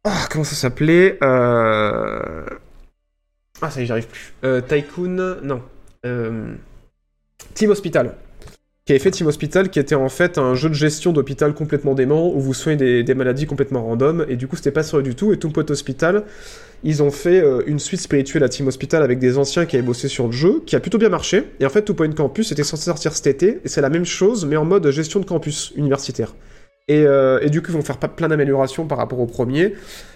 Ah, comment ça s'appelait Ah, ça y est, j'arrive plus. Euh, Tycoon. Non. Team Hospital qui avait fait Team Hospital, qui était en fait un jeu de gestion d'hôpital complètement dément, où vous soignez des, maladies complètement random, et du coup c'était pas sérieux du tout, et Two Point Hospital, ils ont fait euh, une suite spirituelle à Team Hospital avec des anciens qui avaient bossé sur le jeu, qui a plutôt bien marché, et en fait Two Point Campus était censé sortir cet été, et c'est la même chose, mais en mode gestion de campus universitaire. Et, euh, et du coup ils vont faire plein d'améliorations par rapport au premier,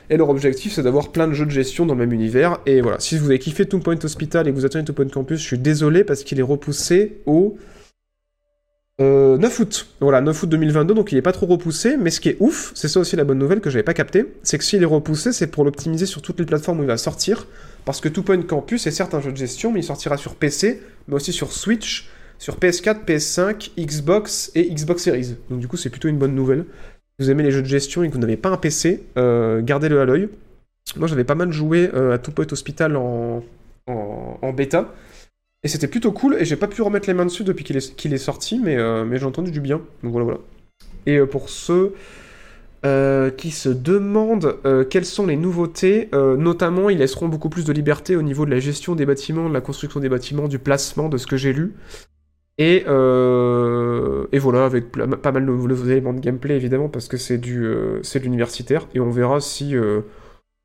et leur objectif c'est d'avoir plein de jeux de gestion dans le même univers, et voilà, si vous avez kiffé Two Point Hospital et que vous attendez Two Point Campus, je suis désolé parce qu'il est repoussé au... Euh, 9 août. Voilà, 9 août 2022, donc il est pas trop repoussé, mais ce qui est ouf, c'est ça aussi la bonne nouvelle que j'avais pas capté, c'est que s'il est repoussé, c'est pour l'optimiser sur toutes les plateformes où il va sortir, parce que Two Point Campus est certes un jeu de gestion, mais il sortira sur PC, mais aussi sur Switch, sur PS4, PS5, Xbox et Xbox Series. Donc du coup, c'est plutôt une bonne nouvelle. Si vous aimez les jeux de gestion et que vous n'avez pas un PC, euh, gardez-le à l'œil. Moi, j'avais pas mal joué euh, à Two Point Hospital en, en, en bêta. Et c'était plutôt cool, et j'ai pas pu remettre les mains dessus depuis qu'il est, sorti, mais, euh, mais j'ai entendu du bien. Donc voilà, voilà. Et euh, pour ceux euh, qui se demandent quelles sont les nouveautés, notamment ils laisseront beaucoup plus de liberté au niveau de la gestion des bâtiments, de la construction des bâtiments, du placement, de ce que j'ai lu. Et, et voilà, avec pas mal de nouveaux éléments de gameplay évidemment, parce que c'est du c'est de l'universitaire, et on verra si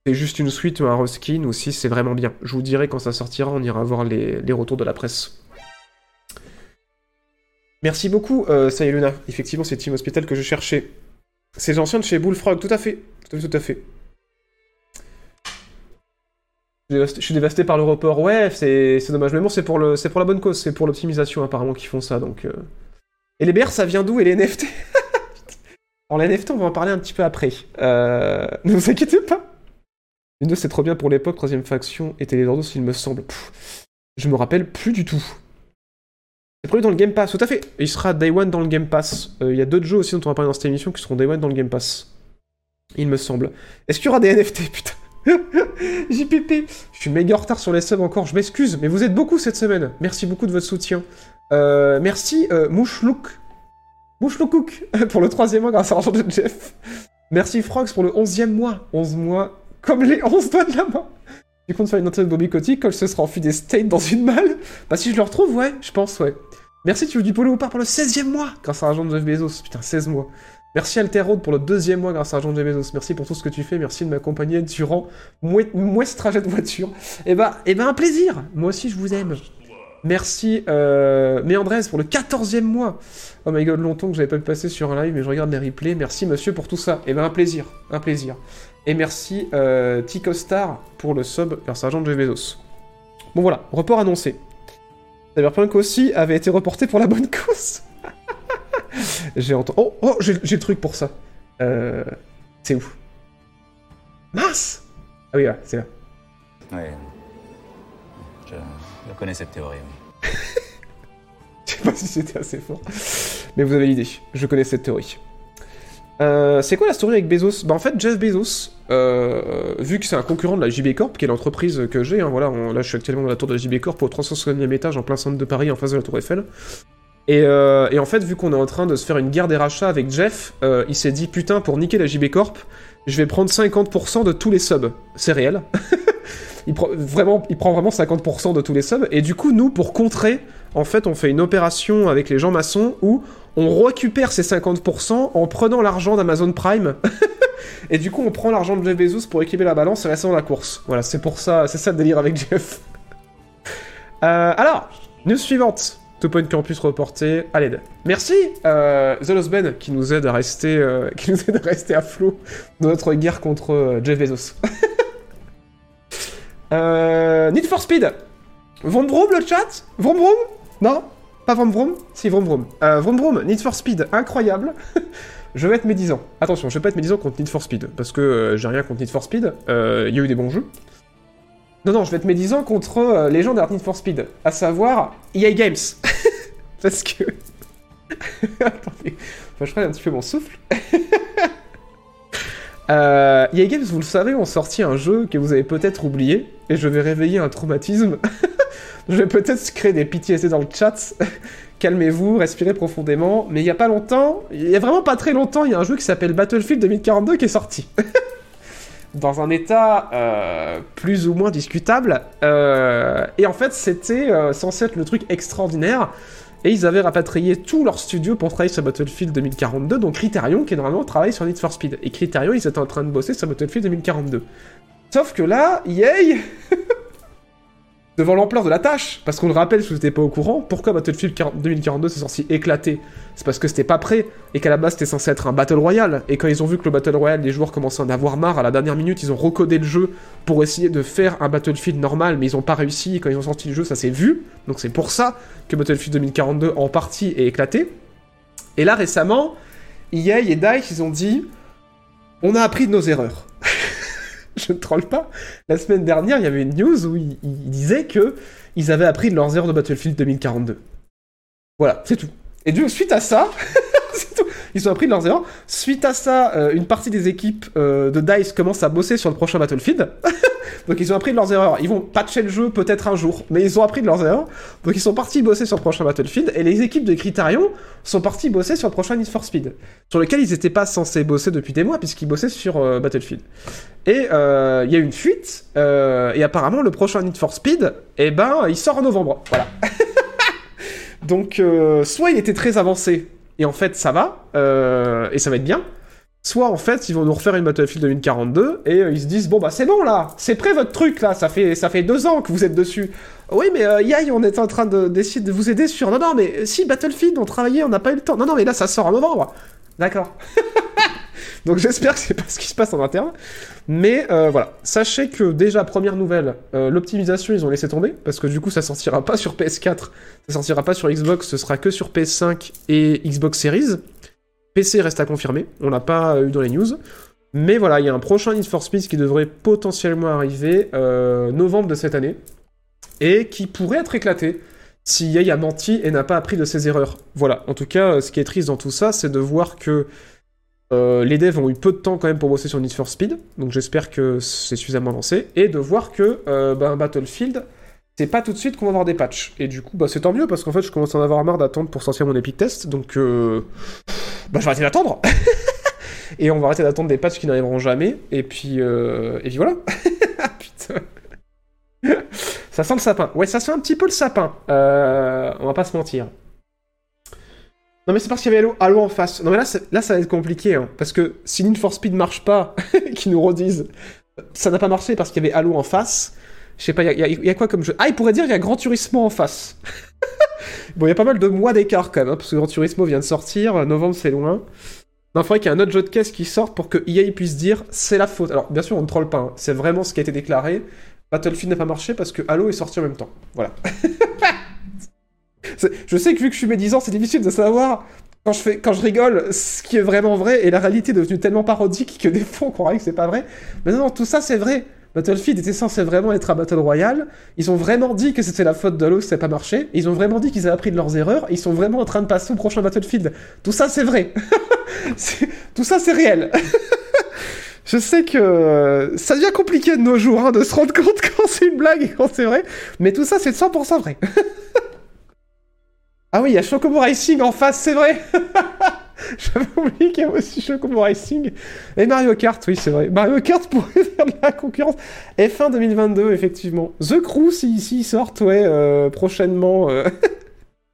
c'est juste une suite ou un reskin ou si c'est vraiment bien. Je vous dirai quand ça sortira, on ira voir les, retours de la presse. Merci beaucoup, euh, Luna. Effectivement, c'est Team Hospital que je cherchais. C'est ancien de chez Bullfrog, tout à fait. Tout à fait. Je suis dévasté- par le report. Ouais, c'est dommage. Mais bon, c'est pour, le- pour la bonne cause. C'est pour l'optimisation, apparemment, qu'ils font ça. Donc, euh. Et les BR, ça vient d'où Et les NFT Alors, les NFT, on va en parler un petit peu après. Euh, Ne vous inquiétez pas. Windows, c'est trop bien pour l'époque. Troisième faction était les Dordos, il me semble. Je me rappelle plus du tout. C'est prévu dans le Game Pass, tout à fait. Il sera Day One dans le Game Pass. Euh, Il y a d'autres jeux aussi dont on va parler dans cette émission qui seront Day One dans le Game Pass. Il me semble. Est-ce qu'il y aura des NFT, putain? JPP, je suis méga en retard sur les subs encore, je m'excuse, mais vous êtes beaucoup cette semaine. Merci beaucoup de votre soutien. Euh, merci euh, Mouchlouk. Pour le troisième mois grâce à l'argent de Jeff. Merci Frogs pour le onzième mois. 11 mois comme les 11 doigts de la main. Tu comptes faire une interview de Bobby Kotick quand ce sera enfui des States dans une malle Bah si je le retrouve, ouais, je pense, ouais. Merci Tu veux du polo ou pas pour le 16e mois? Grâce à l'argent de Jeff Bezos. Putain, 16 mois. Merci Alterroad pour le deuxième mois grâce à l'argent de Jeff Bezos. Merci pour tout ce que tu fais. Merci de m'accompagner durant mouais ce trajet de voiture. Et bah, et ben un plaisir. Moi aussi, je vous aime. Merci euh, Méandrez pour le 14e mois. Oh my god, longtemps que j'avais pas pu passer sur un live, mais je regarde les replays. Merci monsieur pour tout ça. Et ben un plaisir, un plaisir. Et merci euh, Tico Star pour le sub à l'argent de Jeff Bezos. Bon voilà, report annoncé. Cyberpunk aussi avait été reporté pour la bonne cause. j'ai entendu. Oh, oh j'ai le truc pour ça. Euh, c'est où? Mince Ah oui, c'est là. Oui. Je, je connais cette théorie. Je sais pas si c'était assez fort. Mais vous avez l'idée. Je connais cette théorie. Euh, c'est quoi la story avec Bezos? Bah en fait Jeff Bezos, euh, vu que c'est un concurrent de la JB Corp, qui est l'entreprise que j'ai, hein, voilà, on- là je suis actuellement dans la tour de la JB Corp au 360e étage en plein centre de Paris en face de la tour Eiffel. Et, euh, et en fait vu qu'on est en train de se faire une guerre des rachats avec Jeff, il s'est dit putain pour niquer la JB Corp, je vais prendre 50% de tous les subs. C'est réel. il, prend vraiment, il prend vraiment 50% de tous les subs. Et du coup nous pour contrer, en fait on fait une opération avec les gens maçons où on récupère ces 50% en prenant l'argent d'Amazon Prime. et du coup, on prend l'argent de Jeff Bezos pour équilibrer la balance et rester dans la course. Voilà, c'est pour ça, c'est ça le délire avec Jeff. Euh, alors, news suivante. Two Point Campus reporté à l'aide. Merci euh, The Lost Ben qui nous aide à rester, euh, qui nous aide à rester flot dans notre guerre contre Jeff Bezos. Need for Speed. Vroom vroom le chat? Vroom vroom? Non? Pas vroom vroom? Si vroom vroom. Euh, vroom Need for Speed, incroyable. je vais être médisant. Attention, je vais pas être médisant contre Need for Speed, parce que euh, j'ai rien contre Need for Speed. Euh, Il y a eu des bons jeux. Non, non, je vais être médisant contre euh, les gens d'Art Need for Speed, à savoir EA Games. parce que... Attendez, je prenne un petit peu mon souffle. Euh, EA Games, vous le savez, ont sorti un jeu que vous avez peut-être oublié, et je vais réveiller un traumatisme. je vais peut-être créer des PTSD dans le chat. Calmez-vous, respirez profondément. Mais il y a pas longtemps, il y a vraiment pas très longtemps, il y a un jeu qui s'appelle Battlefield 2042 qui est sorti. dans un état euh, plus ou moins discutable. Euh, et en fait, c'était euh, censé être le truc extraordinaire. Et ils avaient rapatrié tout leur studio pour travailler sur Battlefield 2042, donc Criterion, qui normalement travaille sur Need for Speed. Et Criterion, ils étaient en train de bosser sur Battlefield 2042. Sauf que là, yay Devant l'ampleur de la tâche, parce qu'on le rappelle si vous n'étiez pas au courant, pourquoi Battlefield 40 2042 s'est censé éclater C'est parce que c'était pas prêt, et qu'à la base c'était censé être un Battle Royale, et quand ils ont vu que le Battle Royale, les joueurs commençaient à en avoir marre, à la dernière minute, ils ont recodé le jeu pour essayer de faire un Battlefield normal, mais ils ont pas réussi, quand ils ont sorti le jeu, ça s'est vu, donc c'est pour ça que Battlefield 2042 en partie est éclaté. Et là récemment, EA et DICE, ils ont dit on a appris de nos erreurs. Je ne troll pas. La semaine dernière, il y avait une news où ils, ils disaient que ils avaient appris de leurs erreurs de Battlefield 2042. Voilà, c'est tout. Et du suite à ça, tout. Ils ont appris de leurs erreurs. Suite à ça, euh, une partie des équipes euh, de DICE commence à bosser sur le prochain Battlefield. Donc ils ont appris de leurs erreurs. Ils vont patcher le jeu peut-être un jour, mais ils ont appris de leurs erreurs. Donc ils sont partis bosser sur le prochain Battlefield. Et les équipes de Criterion sont partis bosser sur le prochain Need for Speed. Sur lequel ils n'étaient pas censés bosser depuis des mois, puisqu'ils bossaient sur euh, Battlefield. Et euh, il y a une fuite, euh, et apparemment le prochain Need for Speed, eh ben, il sort en novembre. Voilà. Donc, soit il était très avancé, et en fait ça va, et ça va être bien, soit en fait ils vont nous refaire une Battlefield 2042, et euh, ils se disent, bon bah c'est bon là, c'est prêt votre truc là, ça fait, ça fait deux ans que vous êtes dessus. Oui mais euh, Yai, on est en train de- d'essayer de vous aider sur... Non non mais si Battlefield on travaillait, on n'a pas eu le temps. Non non mais là ça sort en novembre. D'accord. Donc j'espère que c'est pas ce qui se passe en interne. Mais euh, voilà, sachez que déjà, première nouvelle, euh, l'optimisation, ils ont laissé tomber, parce que du coup, ça sortira pas sur PS4, ça sortira pas sur Xbox, ce sera que sur PS5 et Xbox Series. PC reste à confirmer, on l'a pas eu dans les news. Mais voilà, il y a un prochain Need for Speed qui devrait potentiellement arriver euh, novembre de cette année, et qui pourrait être éclaté si EA a menti et n'a pas appris de ses erreurs. Voilà, en tout cas, ce qui est triste dans tout ça, c'est de voir que euh, les devs ont eu peu de temps quand même pour bosser sur Need for Speed, donc j'espère que c'est suffisamment avancé, et de voir que euh, bah, Battlefield, c'est pas tout de suite qu'on va avoir des patchs. Et du coup, bah, c'est tant mieux, parce qu'en fait, je commence à en avoir marre d'attendre pour sortir mon Epic Test, donc euh, bah, je vais arrêter d'attendre Et on va arrêter d'attendre des patchs qui n'arriveront jamais, et puis, euh, et puis voilà Putain ça sent le sapin. Ouais, ça sent un petit peu le sapin. Euh, on va pas se mentir. Non mais c'est parce qu'il y avait Halo, en face. Non mais là, là ça va être compliqué. Hein, parce que si Need for Speed marche pas, qu'ils nous redisent, ça n'a pas marché parce qu'il y avait Halo en face. Je sais pas, il y, a- quoi comme jeu? Ah, il pourrait dire qu'il y a Gran Turismo en face. bon, il y a pas mal de mois d'écart quand même, hein, parce que Gran Turismo vient de sortir, novembre c'est loin. Non, il faudrait qu'il y ait un autre jeu de caisse qui sorte pour que EA puisse dire c'est la faute. Alors, bien sûr, on ne troll pas, hein, c'est vraiment ce qui a été déclaré. Battlefield n'a pas marché parce que Halo est sorti en même temps. Voilà. Je sais que vu que je suis médisant, c'est difficile de savoir quand je, fais, quand je rigole ce qui est vraiment vrai et la réalité est devenue tellement parodique que des fois on croirait que c'est pas vrai. Mais non, tout ça c'est vrai. Battlefield était censé vraiment être un Battle Royale. Ils ont vraiment dit que c'était la faute de ça n'a pas marché. Ils ont vraiment dit qu'ils avaient appris de leurs erreurs. Ils sont vraiment en train de passer au prochain Battlefield. Tout ça c'est vrai. Tout ça c'est réel. Je sais que euh, ça devient compliqué de nos jours hein, de se rendre compte quand c'est une blague et quand c'est vrai, mais tout ça c'est 100% vrai. ah oui, il y a Chocobo Racing en face, c'est vrai J'avais oublié qu'il y avait aussi Chocobo Racing. Et Mario Kart, oui, c'est vrai. Mario Kart pourrait faire de la concurrence. F1 2022, effectivement. The Crew, si, sortent, ouais, euh, prochainement. euh.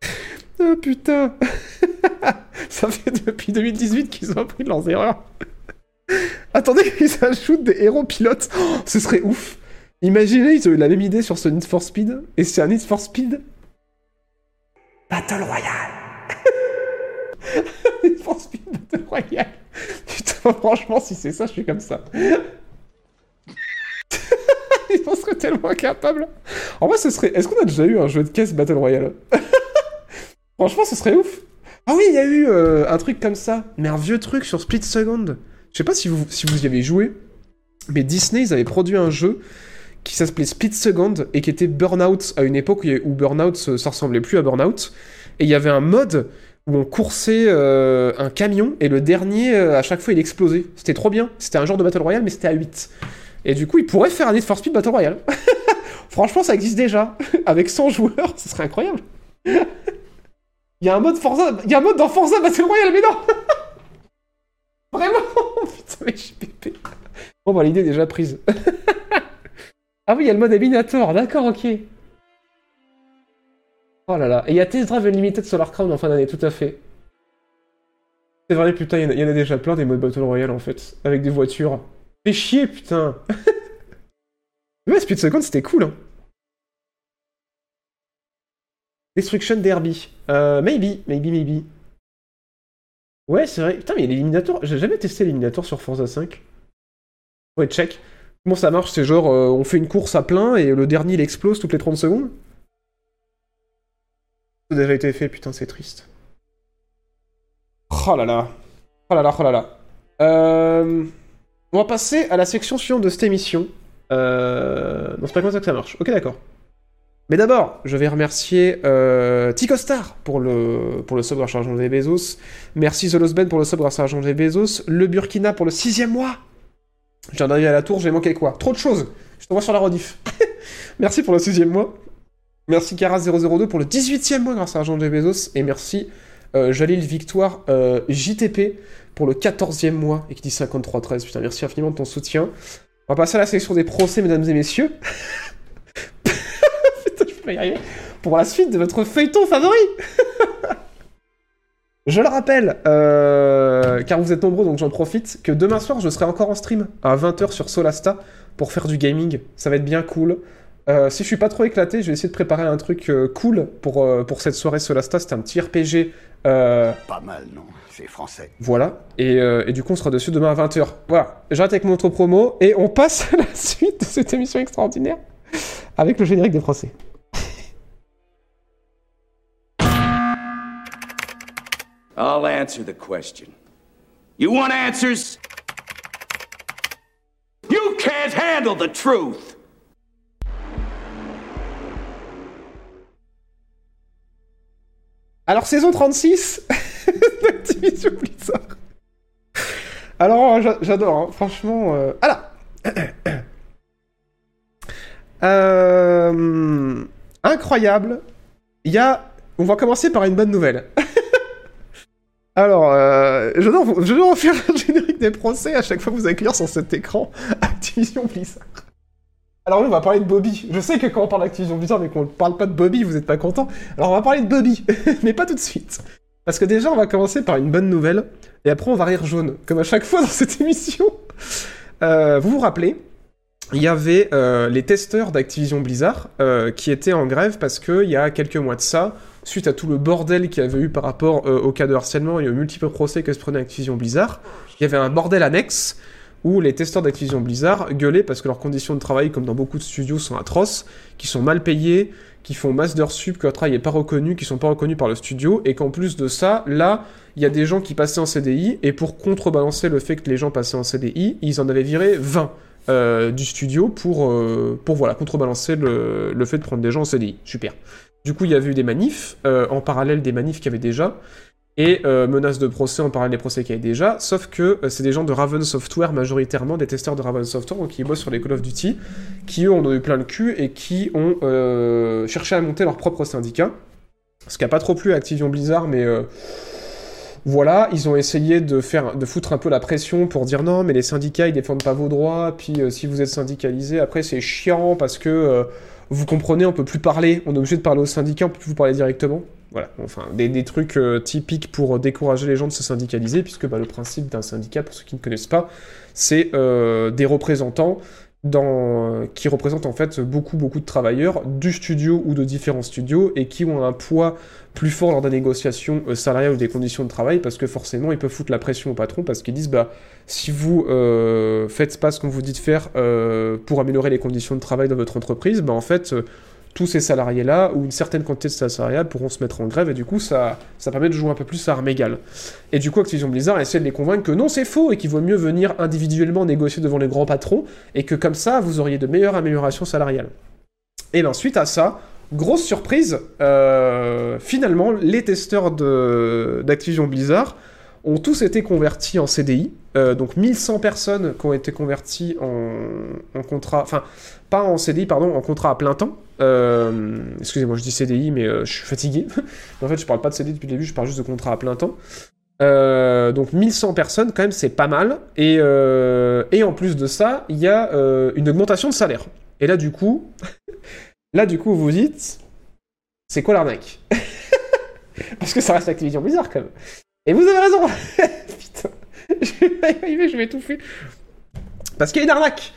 oh putain Ça fait depuis 2018 qu'ils ont appris de leurs erreurs. Attendez qu'ils ajoutent des héros pilotes. Oh, ce serait ouf. Imaginez, ils ont eu la même idée sur ce Need for Speed. Et c'est un Need for Speed Battle Royale. Battle Royale. Putain, franchement, si c'est ça, je suis comme ça. ils en seraient tellement incapables. En vrai, ce serait. Est-ce qu'on a déjà eu un jeu de caisse Battle Royale? Franchement, ce serait ouf. Ah oui, il y a eu euh, un truc comme ça. Mais un vieux truc sur Split Second. Je sais pas si vous, si vous y avez joué, mais Disney, ils avaient produit un jeu qui s'appelait Split Second et qui était Burnout à une époque où, Burnout, ça ça ressemblait plus à Burnout. Et il y avait un mode où on coursait euh, un camion et le dernier, euh, à chaque fois, il explosait. C'était trop bien. C'était un genre de Battle Royale, mais c'était à 8. Et du coup, ils pourraient faire un Need for Speed Battle Royale. Franchement, ça existe déjà. Avec 100 joueurs, ce serait incroyable. Il y a un mode Forza, il y a un mode dans Forza Battle Royale, mais non Vraiment Putain, mais je. Bon, bah, l'idée est déjà prise. ah oui, il y a le mode Eliminator, d'accord, ok. Oh là là. Et il y a Test Drive Unlimited Solar Crown en fin d'année, tout à fait. C'est vrai, putain, il y en a- déjà plein des modes Battle Royale en fait, avec des voitures. Fais chier, putain Ouais, Speed Second, c'était cool, hein. Destruction Derby. Euh, maybe, maybe, maybe. Ouais, c'est vrai. Putain, mais l'éliminator. J'ai jamais testé l'éliminator sur Forza 5. Ouais, check. Comment ça marche C'est genre, euh, on fait une course à plein et le dernier il explose toutes les 30 secondes? A déjà été fait, putain, c'est triste. Oh là là. Oh là là, oh là là. Euh, On va passer à la section suivante de cette émission. Euh... Non, c'est pas comme ça que ça marche. Ok, d'accord. Mais d'abord, je vais remercier euh, Ticostar pour le, pour le sub grâce à des Bezos. Merci The Lost Ben pour le sub grâce à Bezos. Le Burkina pour le sixième mois. Je viens d'arriver à la tour, j'ai manqué quoi? Trop de choses. Je te vois sur la rediff. merci pour le sixième mois. Merci Cara002 pour le 18e mois grâce à Argent des Bezos. Et merci euh, Jalil Victoire euh, JTP pour le 14e mois et qui dit 53-13. Putain, merci infiniment de ton soutien. On va passer à la section des procès, mesdames et messieurs. Putain, je peux pas y arriver. Pour la suite de votre feuilleton favori. je le rappelle, euh, car vous êtes nombreux, donc j'en profite, que demain soir, je serai encore en stream à 20h sur Solasta pour faire du gaming. Ça va être bien cool. Euh, si je suis pas trop éclaté, je vais essayer de préparer un truc euh, cool pour, euh, pour cette soirée Solasta. C'est un petit RPG Pas mal, non C'est français. voilà. Et, et du coup, on sera dessus demain à 20h. Voilà. J'arrête avec mon autre promo et on passe à la suite de cette émission extraordinaire avec le générique des procès. I'll answer the question. You want answers? You can't handle the truth! Alors, saison 36 d'Activision Blizzard. Alors, j'a- j'adore, hein. franchement. euh, Alors Euh, Incroyable. On va commencer par une bonne nouvelle. Alors, euh, je, dois, refaire le générique des procès à chaque fois que vous accueillir sur cet écran Activision Blizzard. Alors oui, on va parler de Bobby. Je sais que quand on parle d'Activision Blizzard mais qu'on ne parle pas de Bobby, vous n'êtes pas content. Alors on va parler de Bobby, mais pas tout de suite. Parce que déjà, on va commencer par une bonne nouvelle, et après on va rire jaune, comme à chaque fois dans cette émission. Euh, vous vous rappelez, il y avait euh, les testeurs d'Activision Blizzard euh, qui étaient en grève parce qu'il y a quelques mois de ça, suite à tout le bordel qu'il y avait eu par rapport au cas de harcèlement et aux multiples procès que se prenait Activision Blizzard, il y avait un bordel annexe où les testeurs d'Activision Blizzard gueulaient parce que leurs conditions de travail, comme dans beaucoup de studios, sont atroces, qui sont mal payés, qui font masse d'heures sup, que leur travail n'est pas reconnu, qui sont pas reconnus par le studio, et qu'en plus de ça, là, il y a des gens qui passaient en CDI, et pour contrebalancer le fait que les gens passaient en CDI, ils en avaient viré 20 euh, du studio pour, euh, pour voilà, contrebalancer le, fait de prendre des gens en CDI. Super. Du coup, il y avait eu des manifs, euh, en parallèle des manifs qu'il y avait déjà, et euh, menaces de procès en parallèle des procès qu'il y avait déjà, sauf que euh, c'est des gens de Raven Software majoritairement, des testeurs de Raven Software, donc qui bossent sur les Call of Duty, qui eux ont eu plein le cul et qui ont euh, cherché à monter leur propre syndicat. Ce qui a pas trop plu à Activision Blizzard, mais voilà, ils ont essayé de faire, de foutre un peu la pression pour dire non, mais les syndicats ils défendent pas vos droits, puis si vous êtes syndicalisé, après c'est chiant parce que vous comprenez, on peut plus parler, on est obligé de parler aux syndicats, on peut plus vous parler directement. Voilà, enfin, des, des trucs euh, typiques pour décourager les gens de se syndicaliser, puisque bah, le principe d'un syndicat, pour ceux qui ne connaissent pas, c'est euh, des représentants dans, qui représentent en fait beaucoup beaucoup de travailleurs du studio ou de différents studios et qui ont un poids plus fort lors des négociations euh, salariales ou des conditions de travail parce que forcément ils peuvent foutre la pression au patron parce qu'ils disent bah si vous euh, faites pas ce qu'on vous dit de faire euh, pour améliorer les conditions de travail dans votre entreprise bah en fait euh, tous ces salariés-là, ou une certaine quantité de salariés pourront se mettre en grève, et du coup, ça, ça permet de jouer un peu plus à armes égales. Et du coup, Activision Blizzard essaie de les convaincre que non, c'est faux, et qu'il vaut mieux venir individuellement négocier devant les grands patrons, et que comme ça, vous auriez de meilleures améliorations salariales. Et bien, suite à ça, grosse surprise, euh, finalement, les testeurs d'Activision Blizzard ont tous été convertis en CDI. Euh, donc 1100 personnes qui ont été converties en, contrat, enfin pas en CDI, pardon, en contrat à plein temps. Euh, Excusez-moi, je dis CDI, mais euh, je suis fatigué. en fait, je parle pas de CDI depuis le début, je parle juste de contrat à plein temps. Donc 1100 personnes, quand même, c'est pas mal. Et, en plus de ça, il y a une augmentation de salaire. Et là, du coup, là, du coup, vous dites, c'est quoi l'arnaque? Parce que ça reste Activision Blizzard, quand même. Et vous avez raison je vais. Parce qu'il y a une arnaque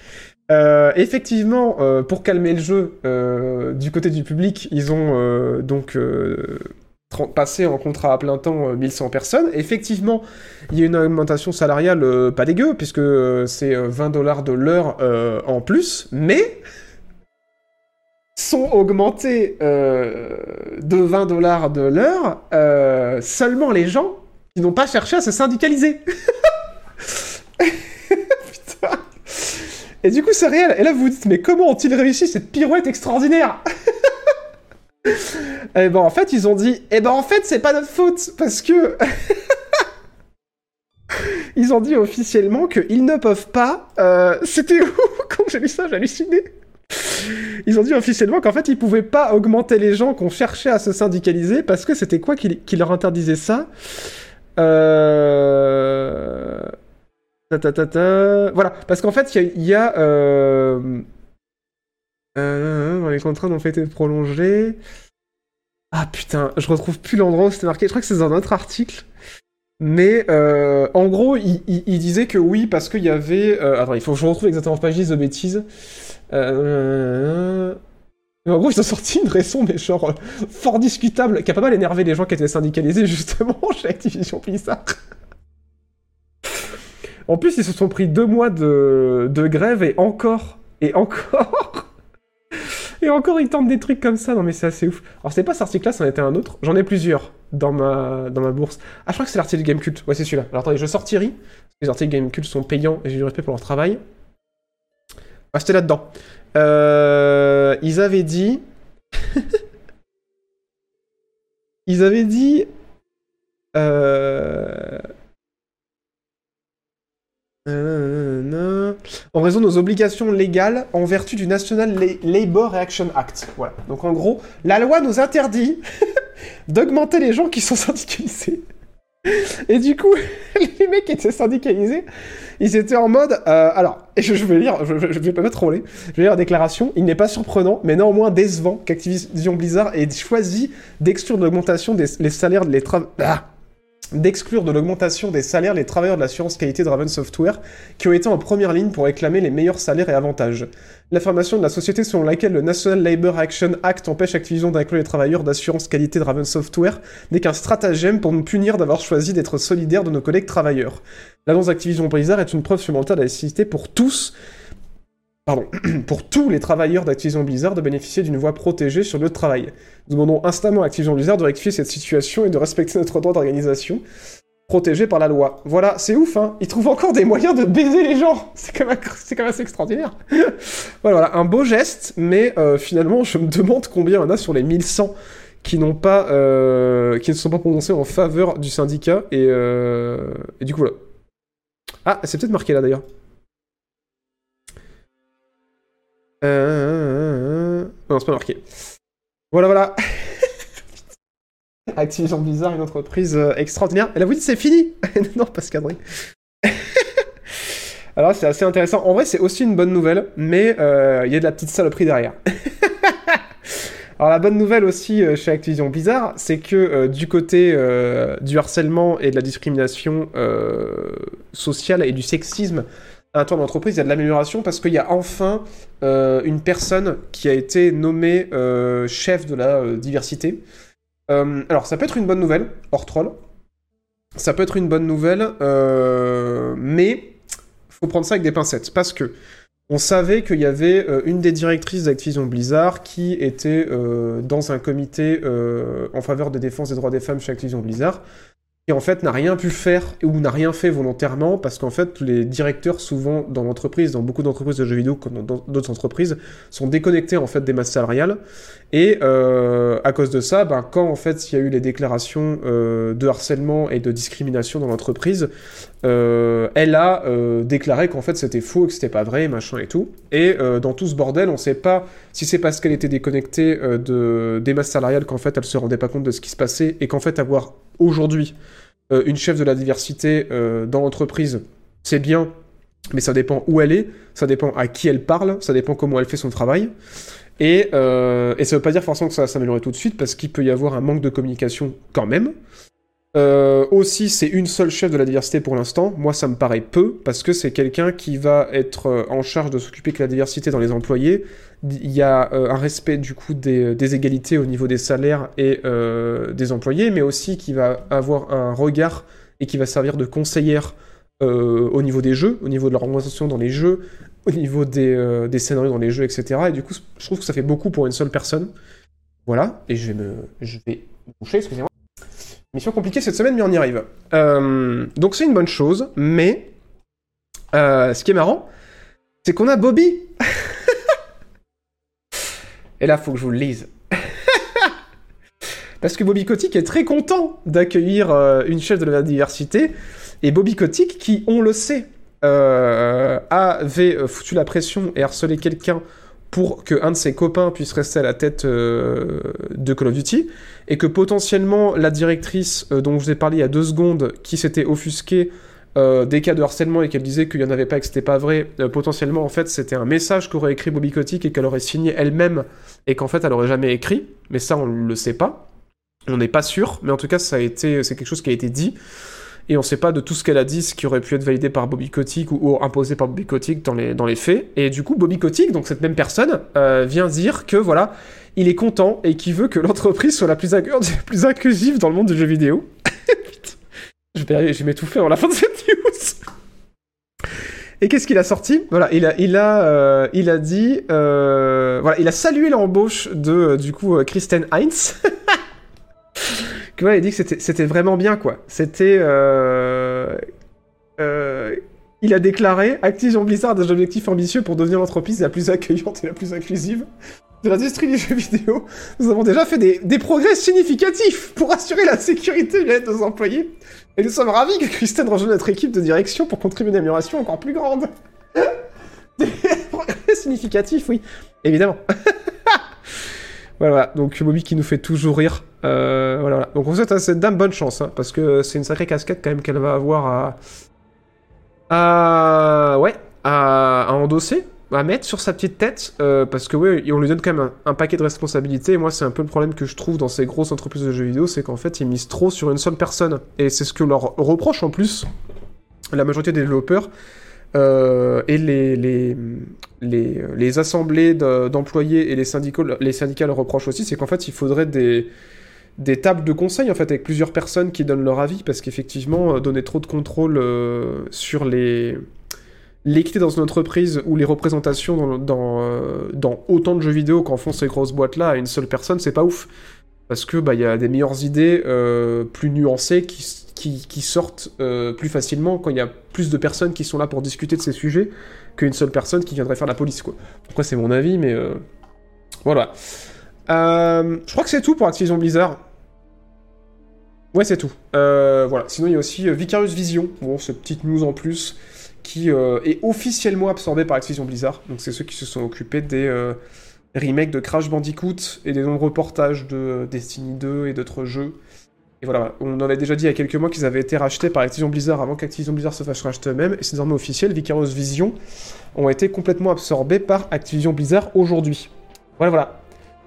Euh, effectivement, euh, pour calmer le jeu, euh, du côté du public, ils ont donc passé en contrat à plein temps euh, 1100 personnes. Effectivement, il y a une augmentation salariale pas dégueu, puisque c'est euh, 20 dollars de l'heure en plus, mais sont augmentés de 20 dollars de l'heure seulement les gens qui n'ont pas cherché à se syndicaliser. Putain. Et du coup, c'est réel. Et là, vous vous dites, mais comment ont-ils réussi cette pirouette extraordinaire? Eh ben, en fait, ils ont dit, eh ben, en fait, c'est pas notre faute, parce que... ils ont dit officiellement qu'ils ne peuvent pas... euh, C'était où? Quand j'ai lu ça, j'ai halluciné. Ils ont dit officiellement qu'en fait, ils pouvaient pas augmenter les gens qui ont cherché à se syndicaliser, parce que c'était quoi qui leur interdisait ça? Euh... Voilà, parce qu'en fait, il y a... a, euh... euh, les contrats n'ont pas été prolongés. Ah putain, je retrouve plus l'endroit où c'était marqué. Je crois que c'est dans un autre article. Mais euh, en gros, il, disait que oui, parce qu'il y avait... attends, il faut que je retrouve exactement, pas de bêtises. Euh, Et en gros, ils ont sorti une raison, mais genre euh, fort discutable, qui a pas mal énervé les gens qui étaient syndicalisés justement chez Activision Blizzard. en plus, ils se sont pris deux mois de, de grève et encore, et encore, et encore ils tentent des trucs comme ça. Non mais c'est assez ouf. Alors c'était pas cet article-là, c'en était un autre. J'en ai plusieurs dans ma, dans ma bourse. Ah, je crois que c'est l'article Gamecult. Ouais, c'est celui-là. Alors attendez, je sors Thierry. Les articles Gamecult sont payants et j'ai du respect pour leur travail. Ah, c'était là-dedans. Euh, ils avaient dit. ils avaient dit. Euh... En raison de nos obligations légales en vertu du National La- Labor Reaction Act. Voilà. Donc en gros, la loi nous interdit d'augmenter les gens qui sont syndicalisés. Et du coup, les mecs étaient syndicalisés, ils étaient en mode. euh, alors, je, je vais lire, je, vais pas me troller, je vais lire la déclaration. Il n'est pas surprenant, mais néanmoins décevant qu'Activision Blizzard ait choisi d'exclure de l'augmentation des salaires des tra- ah d'exclure de l'augmentation des salaires les travailleurs de l'assurance qualité de Raven Software qui ont été en première ligne pour réclamer les meilleurs salaires et avantages. L'affirmation de la société selon laquelle le National Labor Action Act empêche Activision d'inclure les travailleurs d'assurance qualité de Software n'est qu'un stratagème pour nous punir d'avoir choisi d'être solidaires de nos collègues travailleurs. L'annonce d'Activision Blizzard est une preuve supplémentaire de la nécessité pour tous Pardon, pour tous les travailleurs d'Activision Blizzard de bénéficier d'une voie protégée sur le travail. Nous demandons instamment à Activision Blizzard de rectifier cette situation et de respecter notre droit d'organisation, protégé par la loi. Voilà, c'est ouf, hein Ils trouvent encore des moyens de baiser les gens C'est quand même, assez extraordinaire voilà, voilà, un beau geste, mais euh, finalement, je me demande combien il y en a sur les 1100 qui n'ont pas, euh, qui ne sont pas prononcés en faveur du syndicat, et, euh, et du coup, voilà. Ah, c'est peut-être marqué là, d'ailleurs. Euh... Non, c'est pas marqué. Voilà, voilà. Activision Blizzard, une entreprise euh, extraordinaire. Et là, vous dites, c'est fini Non, pas ce cadré. Alors, c'est assez intéressant. En vrai, c'est aussi une bonne nouvelle, mais euh, il y a de la petite saloperie derrière. Alors, la bonne nouvelle aussi euh, chez Activision Blizzard, c'est que euh, du côté euh, du harcèlement et de la discrimination euh, sociale et du sexisme à l'intérieur de l'entreprise, il y a de l'amélioration parce qu'il y a enfin euh, une personne qui a été nommée euh, chef de la euh, diversité. Alors, ça peut être une bonne nouvelle, hors troll. Ça peut être une bonne nouvelle, mais faut prendre ça avec des pincettes parce que on savait qu'il y avait une des directrices d'Activision Blizzard qui était dans un comité en faveur de défense des droits des femmes chez Activision Blizzard en fait n'a rien pu faire ou n'a rien fait volontairement parce qu'en fait les directeurs souvent dans l'entreprise, dans beaucoup d'entreprises de jeux vidéo comme dans d'autres entreprises, sont déconnectés en fait des masses salariales et euh, à cause de ça, ben, quand en fait il y a eu les déclarations euh, de harcèlement et de discrimination dans l'entreprise, euh, elle a déclaré qu'en fait c'était faux, que c'était pas vrai, machin et tout. Et dans tout ce bordel, on sait pas si c'est parce qu'elle était déconnectée de, des masses salariales qu'en fait elle se rendait pas compte de ce qui se passait et qu'en fait avoir aujourd'hui euh, une chef de la diversité euh, dans l'entreprise, c'est bien, mais ça dépend où elle est, ça dépend à qui elle parle, ça dépend comment elle fait son travail. Et, euh, et ça veut pas dire forcément que ça va s'améliorer tout de suite, parce qu'il peut y avoir un manque de communication quand même. Euh, aussi, c'est une seule chef de la diversité pour l'instant. Moi, ça me paraît peu, parce que c'est quelqu'un qui va être euh, en charge de s'occuper de la diversité dans les employés. Il y a euh, un respect du coup des, égalités au niveau des salaires et des employés, mais aussi qui va avoir un regard et qui va servir de conseillère au niveau des jeux, au niveau de leur organisation dans les jeux, au niveau des, scénarios dans les jeux, etc. Et du coup, je trouve que ça fait beaucoup pour une seule personne. Voilà, et je vais me, je vais me excusez-moi. Mission compliquée cette semaine, mais on y arrive. Euh, donc c'est une bonne chose, mais euh, ce qui est marrant, c'est qu'on a Bobby. et là, faut que je vous le lise. Parce que Bobby Kotick est très content d'accueillir euh, une chef de la diversité. Et Bobby Kotick, qui, on le sait, avait foutu la pression et harcelé quelqu'un pour que un de ses copains puisse rester à la tête euh, de Call of Duty, et que potentiellement la directrice euh, dont je vous ai parlé il y a deux secondes, qui s'était offusquée euh, des cas de harcèlement et qu'elle disait qu'il n'y en avait pas et que c'était pas vrai, potentiellement en fait c'était un message qu'aurait écrit Bobby Kotick et qu'elle aurait signé elle-même et qu'en fait elle aurait jamais écrit, mais ça on le sait pas, on n'est pas sûr, mais en tout cas ça a été, c'est quelque chose qui a été dit. Et on sait pas de tout ce qu'elle a dit, ce qui aurait pu être validé par Bobby Kotick ou, imposé par Bobby Kotick dans les, dans les faits. Et du coup, Bobby Kotick, donc cette même personne, euh, vient dire que voilà, il est content et qu'il veut que l'entreprise soit la plus, plus inclusive dans le monde du jeu vidéo. Je vais, m'étouffer dans la fin de cette news. Et qu'est-ce qu'il a sorti? Voilà, il a, il a, euh, il a dit, euh, voilà, il a salué l'embauche de, du coup, Kristen Heinz. Que voilà, il dit que c'était, vraiment bien, quoi. C'était, euh, euh, il a déclaré Activision Blizzard a des objectifs ambitieux pour devenir l'entreprise la plus accueillante et la plus inclusive de l'industrie du jeu vidéo. Nous avons déjà fait des, progrès significatifs pour assurer la sécurité de nos employés. Et nous sommes ravis que Kristen rejoigne notre équipe de direction pour contribuer à une amélioration encore plus grande. Des progrès significatifs, oui, évidemment. voilà, donc Bobby qui nous fait toujours rire. Euh, voilà, voilà. Donc on souhaite à cette dame bonne chance, hein, parce que c'est une sacrée casquette quand même qu'elle va avoir à... à... ouais, à, endosser, à mettre sur sa petite tête, euh, parce que ouais, on lui donne quand même un, paquet de responsabilités, moi c'est un peu le problème que je trouve dans ces grosses entreprises de jeux vidéo, c'est qu'en fait ils misent trop sur une seule personne, et c'est ce que leur reproche en plus la majorité des développeurs, euh, et les, les, les, les assemblées de- d'employés et les syndicats, les syndicats le reprochent aussi, c'est qu'en fait il faudrait des, des tables de conseil en fait avec plusieurs personnes qui donnent leur avis parce qu'effectivement euh, donner trop de contrôle euh, sur les l'équité dans une entreprise ou les représentations dans, dans, autant de jeux vidéo qu'en font ces grosses boîtes là à une seule personne c'est pas ouf. Parce que bah y a des meilleures idées plus nuancées qui, qui, sortent euh, plus facilement quand il y a plus de personnes qui sont là pour discuter de ces sujets qu'une seule personne qui viendrait faire la police quoi. Après c'est mon avis mais euh, voilà. Euh, je crois que c'est tout pour Activision Blizzard. Ouais, c'est tout. Voilà. Sinon, il y a aussi Vicarious Vision. Bon, cette petite news en plus qui est officiellement absorbée par Activision Blizzard. Donc, c'est ceux qui se sont occupés des remakes de Crash Bandicoot et des nombreux portages de Destiny 2 et d'autres jeux. Et voilà, on en avait déjà dit il y a quelques mois qu'ils avaient été rachetés par Activision Blizzard avant qu'Activision Blizzard se fasse racheter eux-mêmes. Et c'est désormais officiel. Vicarious Vision ont été complètement absorbés par Activision Blizzard aujourd'hui. Voilà, voilà.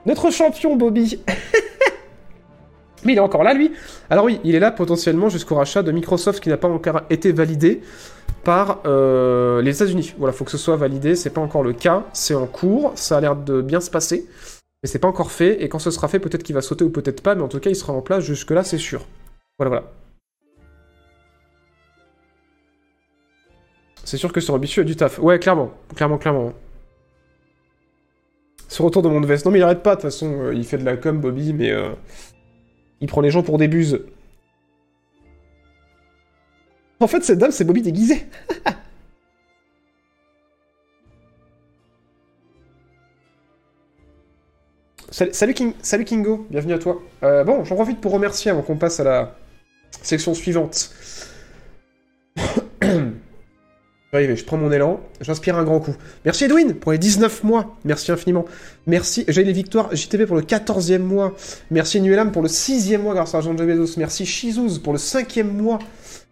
Notre champion Bobby. Mais il est encore là, lui. Alors oui, il est là potentiellement jusqu'au rachat de Microsoft qui n'a pas encore été validé par euh, les États-Unis. Voilà, faut que ce soit validé. C'est pas encore le cas. C'est en cours. Ça a l'air de bien se passer, mais c'est pas encore fait. Et quand ce sera fait, peut-être qu'il va sauter ou peut-être pas. Mais en tout cas, il sera en place jusque là, c'est sûr. Voilà, voilà. C'est sûr que sur ambitieux a du taf. Ouais, clairement, clairement, clairement. Ce retour de monde veste. Non, mais il arrête pas, de toute façon, euh, il fait de la com, Bobby, mais euh, il prend les gens pour des buses. En fait, cette dame, c'est Bobby déguisé. salut, King, Kingo, bienvenue à toi. Euh, bon, j'en profite pour remercier avant qu'on passe à la section suivante. Arrivé, je prends mon élan, j'inspire un grand coup. Merci Edwin pour les 19 mois, merci infiniment. Merci, j'ai les victoires JTV pour le 14e mois. Merci Nuelam pour le 6e mois grâce à Jean de Bezos. Merci Shizouz pour le 5e mois.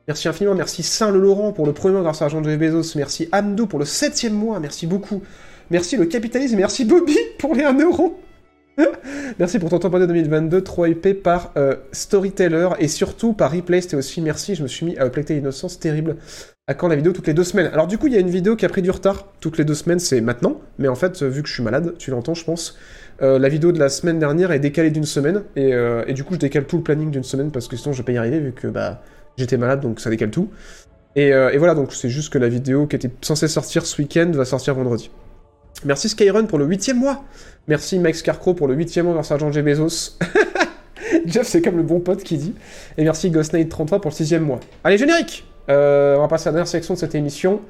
Merci infiniment, merci Saint-Le-Laurent pour le premier mois grâce à Jean de Bezos. Merci Amdo pour le 7e mois, merci beaucoup. Merci le capitalisme, merci Bobby pour les 1 euro. merci pour ton temps de 2022, 3 IP par euh, Storyteller et surtout par Replay, c'était aussi merci, je me suis mis à uploader Innocence, terrible. À quand la vidéo toutes les deux semaines Alors du coup, il y a une vidéo qui a pris du retard. Toutes les deux semaines, c'est maintenant. Mais en fait, euh, vu que je suis malade, tu l'entends, je pense. euh, la vidéo de la semaine dernière est décalée d'une semaine. Et, du coup, je décale tout le planning d'une semaine parce que sinon, je vais pas y arriver vu que bah, j'étais malade, donc ça décale tout. Et voilà, donc c'est juste que la vidéo qui était censée sortir ce week-end va sortir vendredi. Merci Skyrun pour le huitième mois. Merci Max Carcro pour le huitième mois à Jean G. Bezos. Jeff, c'est comme le bon pote qui dit. Et merci GhostNight33 pour le sixième mois. Allez, générique Euh, On va passer à la dernière section de cette émission.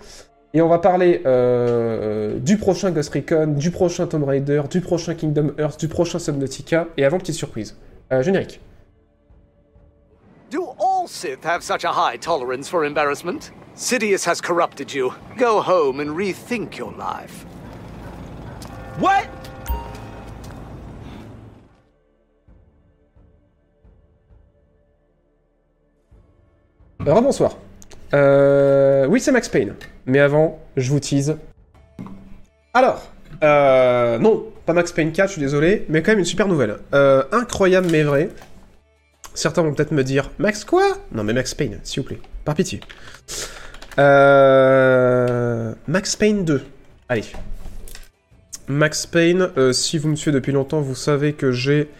Et on va parler euh, du prochain Ghost Recon, du prochain Tomb Raider, du prochain Kingdom Hearts, du prochain Subnautica. Et avant, petite surprise. Euh, générique. Do all Sith have such a high tolerance for embarrassment? Sidious has corrupted you. Go home and rethink your life. What? Rebonsoir. Euh, oui, c'est Max Payne. Mais avant, je vous tease. Alors, euh, non, pas Max Payne 4, je suis désolé, mais quand même une super nouvelle. Euh, incroyable mais vrai. Certains vont peut-être me dire, Max quoi? Non mais Max Payne, s'il vous plaît. par pitié. Euh, Max Payne 2. Allez. Max Payne, euh, si vous me suivez depuis longtemps, vous savez que j'ai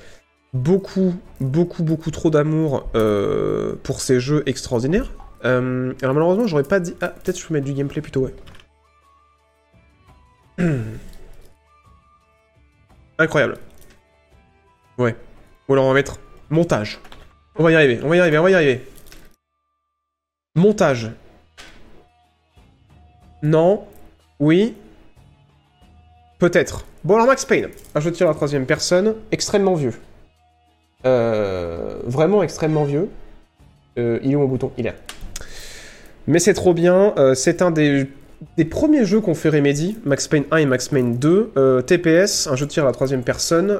beaucoup, beaucoup, beaucoup trop d'amour euh, pour ces jeux extraordinaires. Euh, alors malheureusement, j'aurais pas dit... Ah, peut-être je peux mettre du gameplay plutôt, ouais. Incroyable. Ouais. Ou alors on va mettre montage. On va y arriver, on va y arriver, on va y arriver. Montage. Non. Oui. Peut-être. Bon alors Max Payne, un jeu de tir à la troisième personne, extrêmement vieux. Euh, vraiment extrêmement vieux. Euh, il est où mon bouton? Il est là. Mais c'est trop bien, euh, c'est un des, premiers jeux qu'on fait Remedy, Max Payne 1 et Max Payne 2. euh, TPS, un jeu de tir à la troisième personne,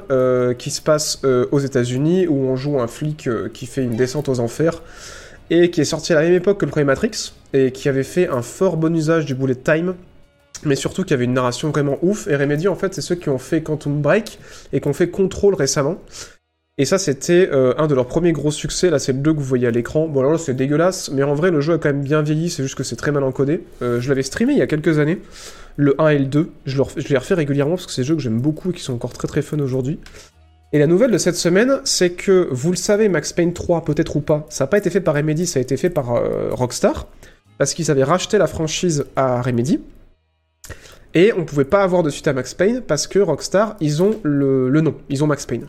qui se passe aux États-Unis, où on joue un flic qui fait une descente aux enfers, et qui est sorti à la même époque que le premier Matrix, et qui avait fait un fort bon usage du bullet time, mais surtout qui avait une narration vraiment ouf. Et Remedy, en fait, c'est ceux qui ont fait Quantum Break et qui ont fait Control récemment. Et ça, c'était euh, un de leurs premiers gros succès. Là, c'est le 2 que vous voyez à l'écran. Bon, alors là, c'est dégueulasse, mais en vrai, le jeu a quand même bien vieilli. C'est juste que c'est très mal encodé. Euh, je l'avais streamé il y a quelques années, le 1 et le 2. Je, le je refais régulièrement parce que c'est des jeux que j'aime beaucoup et qui sont encore très très fun aujourd'hui. Et la nouvelle de cette semaine, c'est que, vous le savez, Max Payne 3, peut-être ou pas, ça n'a pas été fait par Remedy, ça a été fait par euh, Rockstar, parce qu'ils avaient racheté la franchise à Remedy. Et on pouvait pas avoir de suite à Max Payne parce que Rockstar, ils ont le, nom, ils ont Max Payne.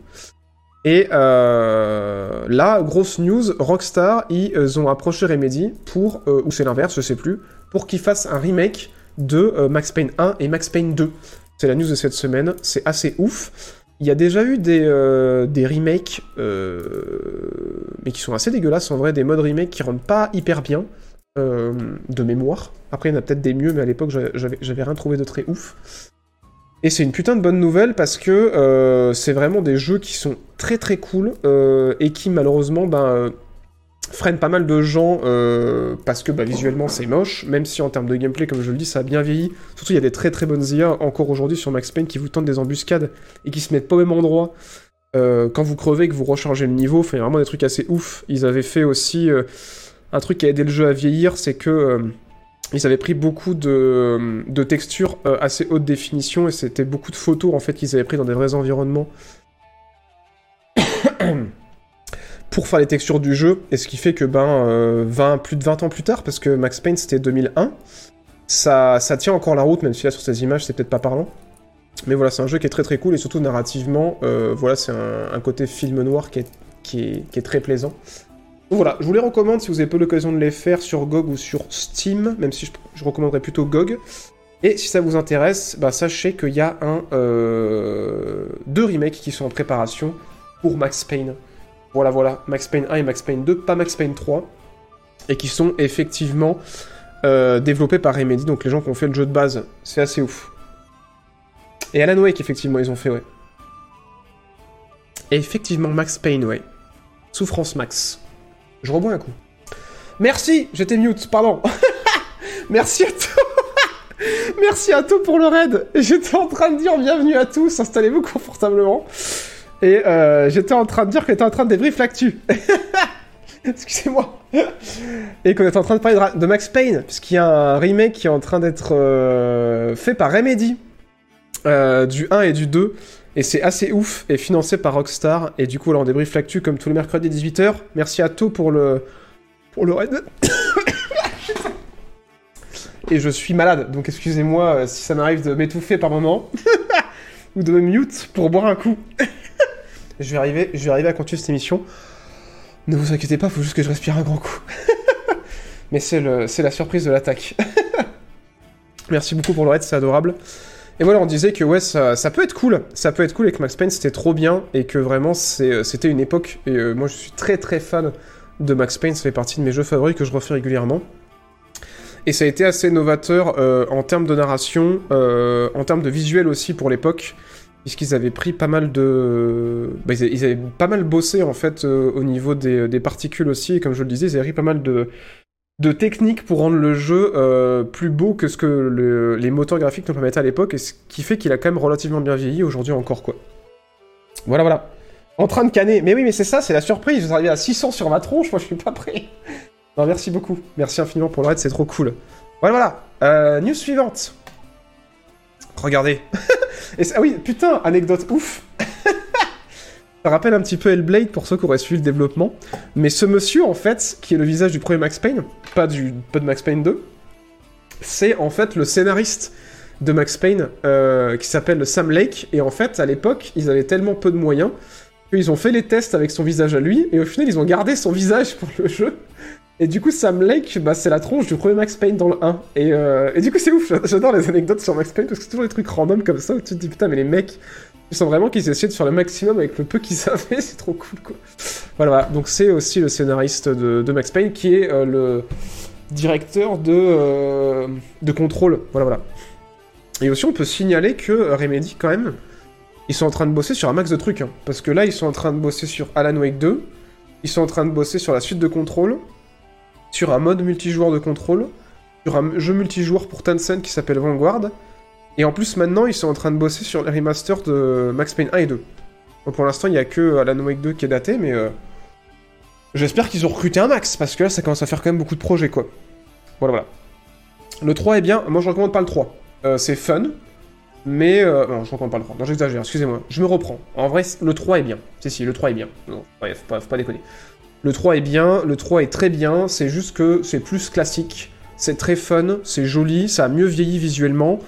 Et euh, là, grosse news, Rockstar, ils ont approché Remedy pour, euh, ou c'est l'inverse, je sais plus, pour qu'ils fassent un remake de euh, Max Payne 1 et Max Payne 2. C'est la news de cette semaine, c'est assez ouf. Il y a déjà eu des, euh, remakes, euh, mais qui sont assez dégueulasses en vrai, des modes remake qui rendent pas hyper bien, euh, de mémoire. Après, il y en a peut-être des mieux, mais à l'époque, j'avais- rien trouvé de très ouf. Et c'est une putain de bonne nouvelle parce que euh, c'est vraiment des jeux qui sont très très cool euh, et qui malheureusement ben, freinent pas mal de gens parce que bah, visuellement c'est moche, même si en termes de gameplay, comme je le dis, ça a bien vieilli. Surtout, il y a des très très bonnes IA encore aujourd'hui sur Max Payne qui vous tentent des embuscades et qui se mettent pas au même endroit. Quand vous crevez, que vous rechargez le niveau, il y a vraiment des trucs assez ouf. Ils avaient fait aussi un truc qui a aidé le jeu à vieillir, c'est que euh, ils avaient pris beaucoup de, textures euh, assez haute définition et c'était beaucoup de photos en fait qu'ils avaient pris dans des vrais environnements. Pour faire les textures du jeu et ce qui fait que ben euh, 20, plus de 20 ans plus tard parce que Max Payne c'était 2001 ça, tient encore la route même si là sur ces images c'est peut-être pas parlant. Mais voilà c'est un jeu qui est très très cool et surtout narrativement voilà c'est un, côté film noir qui est, très plaisant voilà, je vous les recommande si vous avez pas l'occasion de les faire sur GOG ou sur Steam, même si je, je recommanderais plutôt GOG. Et si ça vous intéresse, bah sachez qu'il y a un euh, deux remakes qui sont en préparation pour Max Payne. Voilà, voilà, Max Payne 1 et Max Payne 2, pas Max Payne 3, et qui sont effectivement euh, développés par Remedy, donc les gens qui ont fait le jeu de base. C'est assez ouf. Et Alan Wake, effectivement, ils ont fait, ouais. Et effectivement, Max Payne, ouais. Souffrance Max. Je rebois un coup. Merci, j'étais mute, pardon. Merci à tous. Merci à tous pour le raid. J'étais en train de dire bienvenue à tous, installez-vous confortablement. Et euh, j'étais en train de dire que j'étais en train de débrief l'actu. Excusez-moi. Et qu'on est en train de parler de Max Payne, puisqu'il y a un remake qui est en train d'être euh, fait par Remedy, euh, du 1 et du 2. Et c'est assez ouf et financé par Rockstar. Et du coup, là, on débrief l'actu comme tous les mercredis 18h. Merci à To pour le, pour le raid. et je suis malade, donc excusez-moi euh, si ça m'arrive de m'étouffer par moment. Ou de me mute pour boire un coup. je, vais arriver, je vais arriver à continuer cette émission. Ne vous inquiétez pas, faut juste que je respire un grand coup. Mais c'est la surprise de l'attaque. Merci beaucoup pour le raid, c'est adorable. Et voilà, on disait que ouais, ça, ça peut être cool. Ça peut être cool et que Max Payne c'était trop bien et que vraiment c'est- c'était une époque. Et euh, moi je suis très très fan de Max Payne, ça fait partie de mes jeux favoris que je refais régulièrement. Et ça a été assez novateur euh, en termes de narration, euh, en termes de visuel aussi pour l'époque, puisqu'ils avaient pris pas mal de... bah, ils, avaient, ils avaient pas mal bossé en fait euh, au niveau des, des particules aussi, et comme je le disais, ils avaient pris pas mal de, de techniques pour rendre le jeu euh, plus beau que ce que le- les moteurs graphiques nous permettaient à l'époque, et ce qui fait qu'il a quand même relativement bien vieilli aujourd'hui encore quoi. Voilà, voilà. En train de canner. Mais oui, mais c'est ça, c'est la surprise. Vous arrivez à 600 sur ma tronche, moi je suis pas prêt. Non, merci beaucoup. Merci infiniment pour le raid, c'est trop cool. Voilà, voilà. Euh, news suivante. Regardez. Ah oui, putain, anecdote ouf. Ça rappelle un petit peu Hellblade pour ceux qui auraient suivi le développement. Mais ce monsieur, en fait, qui est le visage du premier Max Payne, pas, du, pas de Max Payne 2, c'est en fait le scénariste de Max Payne euh, qui s'appelle Sam Lake. Et en fait, à l'époque, ils avaient tellement peu de moyens qu'ils ont fait les tests avec son visage à lui. Et au final, ils ont gardé son visage pour le jeu. Et du coup, Sam Lake, bah, c'est la tronche du premier Max Payne dans le 1. Et, euh, et du coup, c'est ouf, j'adore les anecdotes sur Max Payne parce que c'est toujours des trucs random comme ça où tu te dis putain, mais les mecs, ils sens vraiment qu'ils essayaient de faire le maximum avec le peu qu'ils avaient, c'est trop cool quoi. Voilà, voilà. donc c'est aussi le scénariste de, de Max Payne qui est euh, le directeur de, euh, de contrôle. Voilà, voilà. Et aussi, on peut signaler que euh, Remedy, quand même, ils sont en train de bosser sur un max de trucs. hein. parce que là, ils sont en train de bosser sur Alan Wake 2, ils sont en train de bosser sur la suite de contrôle, sur un mode multijoueur de contrôle, sur un jeu multijoueur pour Tencent qui s'appelle Vanguard, et en plus maintenant ils sont en train de bosser sur les remasters de Max Payne 1 et 2. Donc pour l'instant il y a que Alan Wake 2 qui est daté, mais euh, j'espère qu'ils ont recruté un max, parce que là ça commence à faire quand même beaucoup de projets quoi. Voilà voilà. Le 3 est bien, moi je recommande pas le 3. Euh, c'est fun, mais... euh, Non, je recommande pas le 3, non j'exagère, excusez-moi, je me reprends. En vrai, le 3 est bien. Si si, le 3 est bien. Non, ouais, faut faut pas déconner. Le 3 est bien, le 3 est très bien, c'est juste que c'est plus classique, c'est très fun, c'est joli, ça a mieux vieilli visuellement,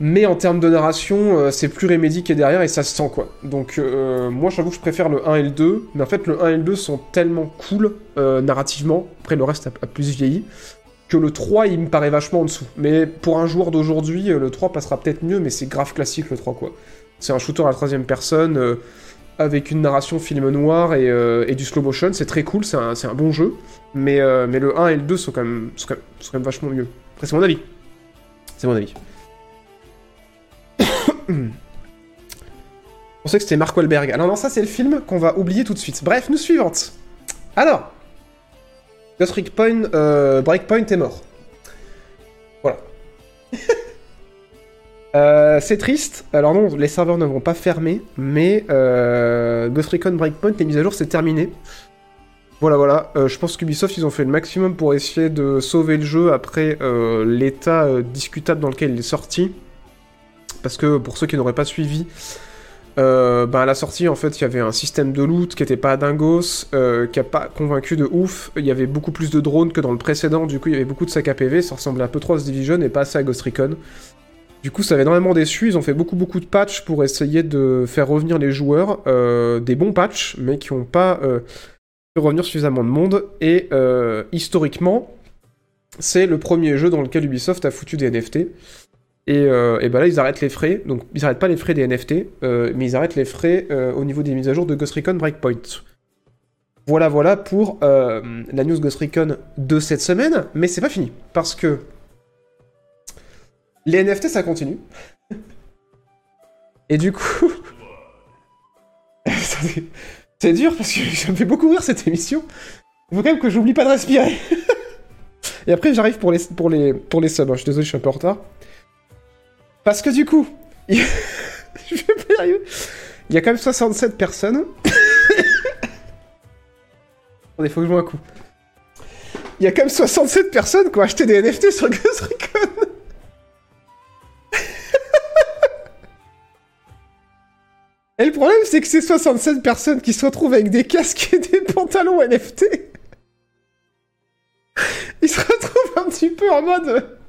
mais en termes de narration, euh, c'est plus Remedy qui est derrière et ça se sent quoi. Donc euh, moi j'avoue que je préfère le 1 et le 2, mais en fait le 1 et le 2 sont tellement cool euh, narrativement, après le reste a, plus vieilli, que le 3 il me paraît vachement en dessous. Mais pour un joueur d'aujourd'hui, le 3 passera peut-être mieux, mais c'est grave classique le 3 quoi. C'est un shooter à la troisième personne, avec une narration film noir et, du slow motion, c'est très cool, c'est un, bon jeu, mais, mais le 1 et le 2 sont quand même, sont quand sont quand même vachement mieux. Après, c'est mon avis. C'est mon avis. Je pensais que c'était Mark Wahlberg. Alors non, ça c'est le film qu'on va oublier tout de suite. Bref, nous suivante. Alors, Ghost Breakpoint, euh, Breakpoint est mort. Voilà. Euh, c'est triste. Alors non, les serveurs ne vont pas fermer, mais euh, Ghost Recon Breakpoint, les mises à jour, c'est terminé. Voilà, voilà. Euh, je pense qu'Ubisoft, ils ont fait le maximum pour essayer de sauver le jeu après l'état discutable dans lequel il est sorti. Parce que pour ceux qui n'auraient pas suivi, euh, ben à la sortie, en fait, il y avait un système de loot qui était pas dingos, euh, qui a pas convaincu de ouf. Il y avait beaucoup plus de drones que dans le précédent, du coup, il y avait beaucoup de sacs à PV. Ça ressemblait un peu trop à The Division et pas assez à Ghost Recon. Du coup, ça avait énormément déçu. Ils ont fait beaucoup, beaucoup de patchs pour essayer de faire revenir les joueurs. euh, des bons patchs, mais qui n'ont pas fait revenir suffisamment de monde. Et historiquement, c'est le premier jeu dans lequel Ubisoft a foutu des NFT. Et, euh, et bah là, ils arrêtent les frais. Donc, ils arrêtent pas les frais des NFT, euh, mais ils arrêtent les frais euh, au niveau des mises à jour de Ghost Recon Breakpoint. Voilà, voilà pour euh, la news Ghost Recon de cette semaine. Mais c'est pas fini, parce que les NFT, ça continue. Et du coup... C'est dur parce que ça me fait beaucoup rire cette émission. Il faut quand même que j'oublie pas de respirer. Et après, j'arrive pour les, pour, les, pour les subs. hein. Je suis désolé, je suis un peu en retard. Parce que du coup... je vais pas y arriver. Il y a quand même 67 personnes. Attendez, faut que je vois un coup. Il y a quand même 67 personnes qui ont acheté des NFT sur Ghost Recon. Et le problème, c'est que ces 67 personnes qui se retrouvent avec des casques et des pantalons NFT, ils se retrouvent un petit peu en mode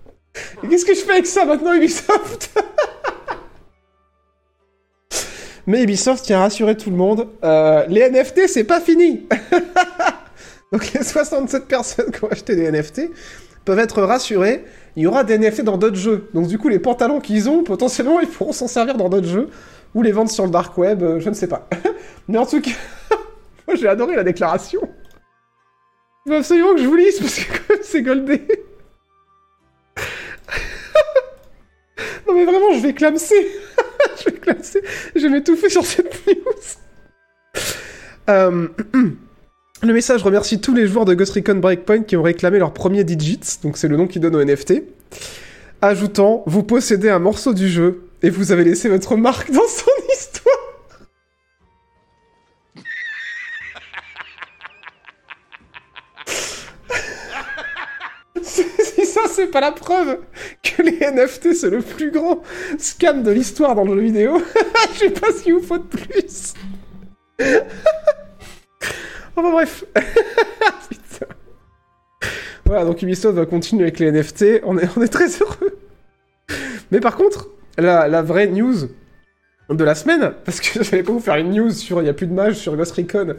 Qu'est-ce que je fais avec ça maintenant, Ubisoft? Mais Ubisoft tient à rassurer tout le monde euh, les NFT, c'est pas fini Donc les 67 personnes qui ont acheté des NFT peuvent être rassurées, il y aura des NFT dans d'autres jeux. Donc du coup, les pantalons qu'ils ont, potentiellement, ils pourront s'en servir dans d'autres jeux, ou les vendre sur le dark web, euh, je ne sais pas. Mais en tout cas, moi j'ai adoré la déclaration. Il faut absolument que je vous lise, parce que c'est goldé. Vraiment, je vais clamser. je vais clamser. Je vais m'étouffer sur cette news. Euh, Le message remercie tous les joueurs de Ghost Recon Breakpoint qui ont réclamé leur premier digits, donc c'est le nom qu'ils donnent au NFT. Ajoutant, vous possédez un morceau du jeu et vous avez laissé votre marque dans son c'est pas la preuve que les NFT c'est le plus grand scam de l'histoire dans le jeu vidéo. Je sais pas ce qu'il vous faut de plus. enfin bref. Voilà, donc Ubisoft va continuer avec les NFT. On est, on est très heureux. Mais par contre, la, la vraie news de la semaine, parce que j'allais pas vous faire une news sur il y a plus de mages sur Ghost Recon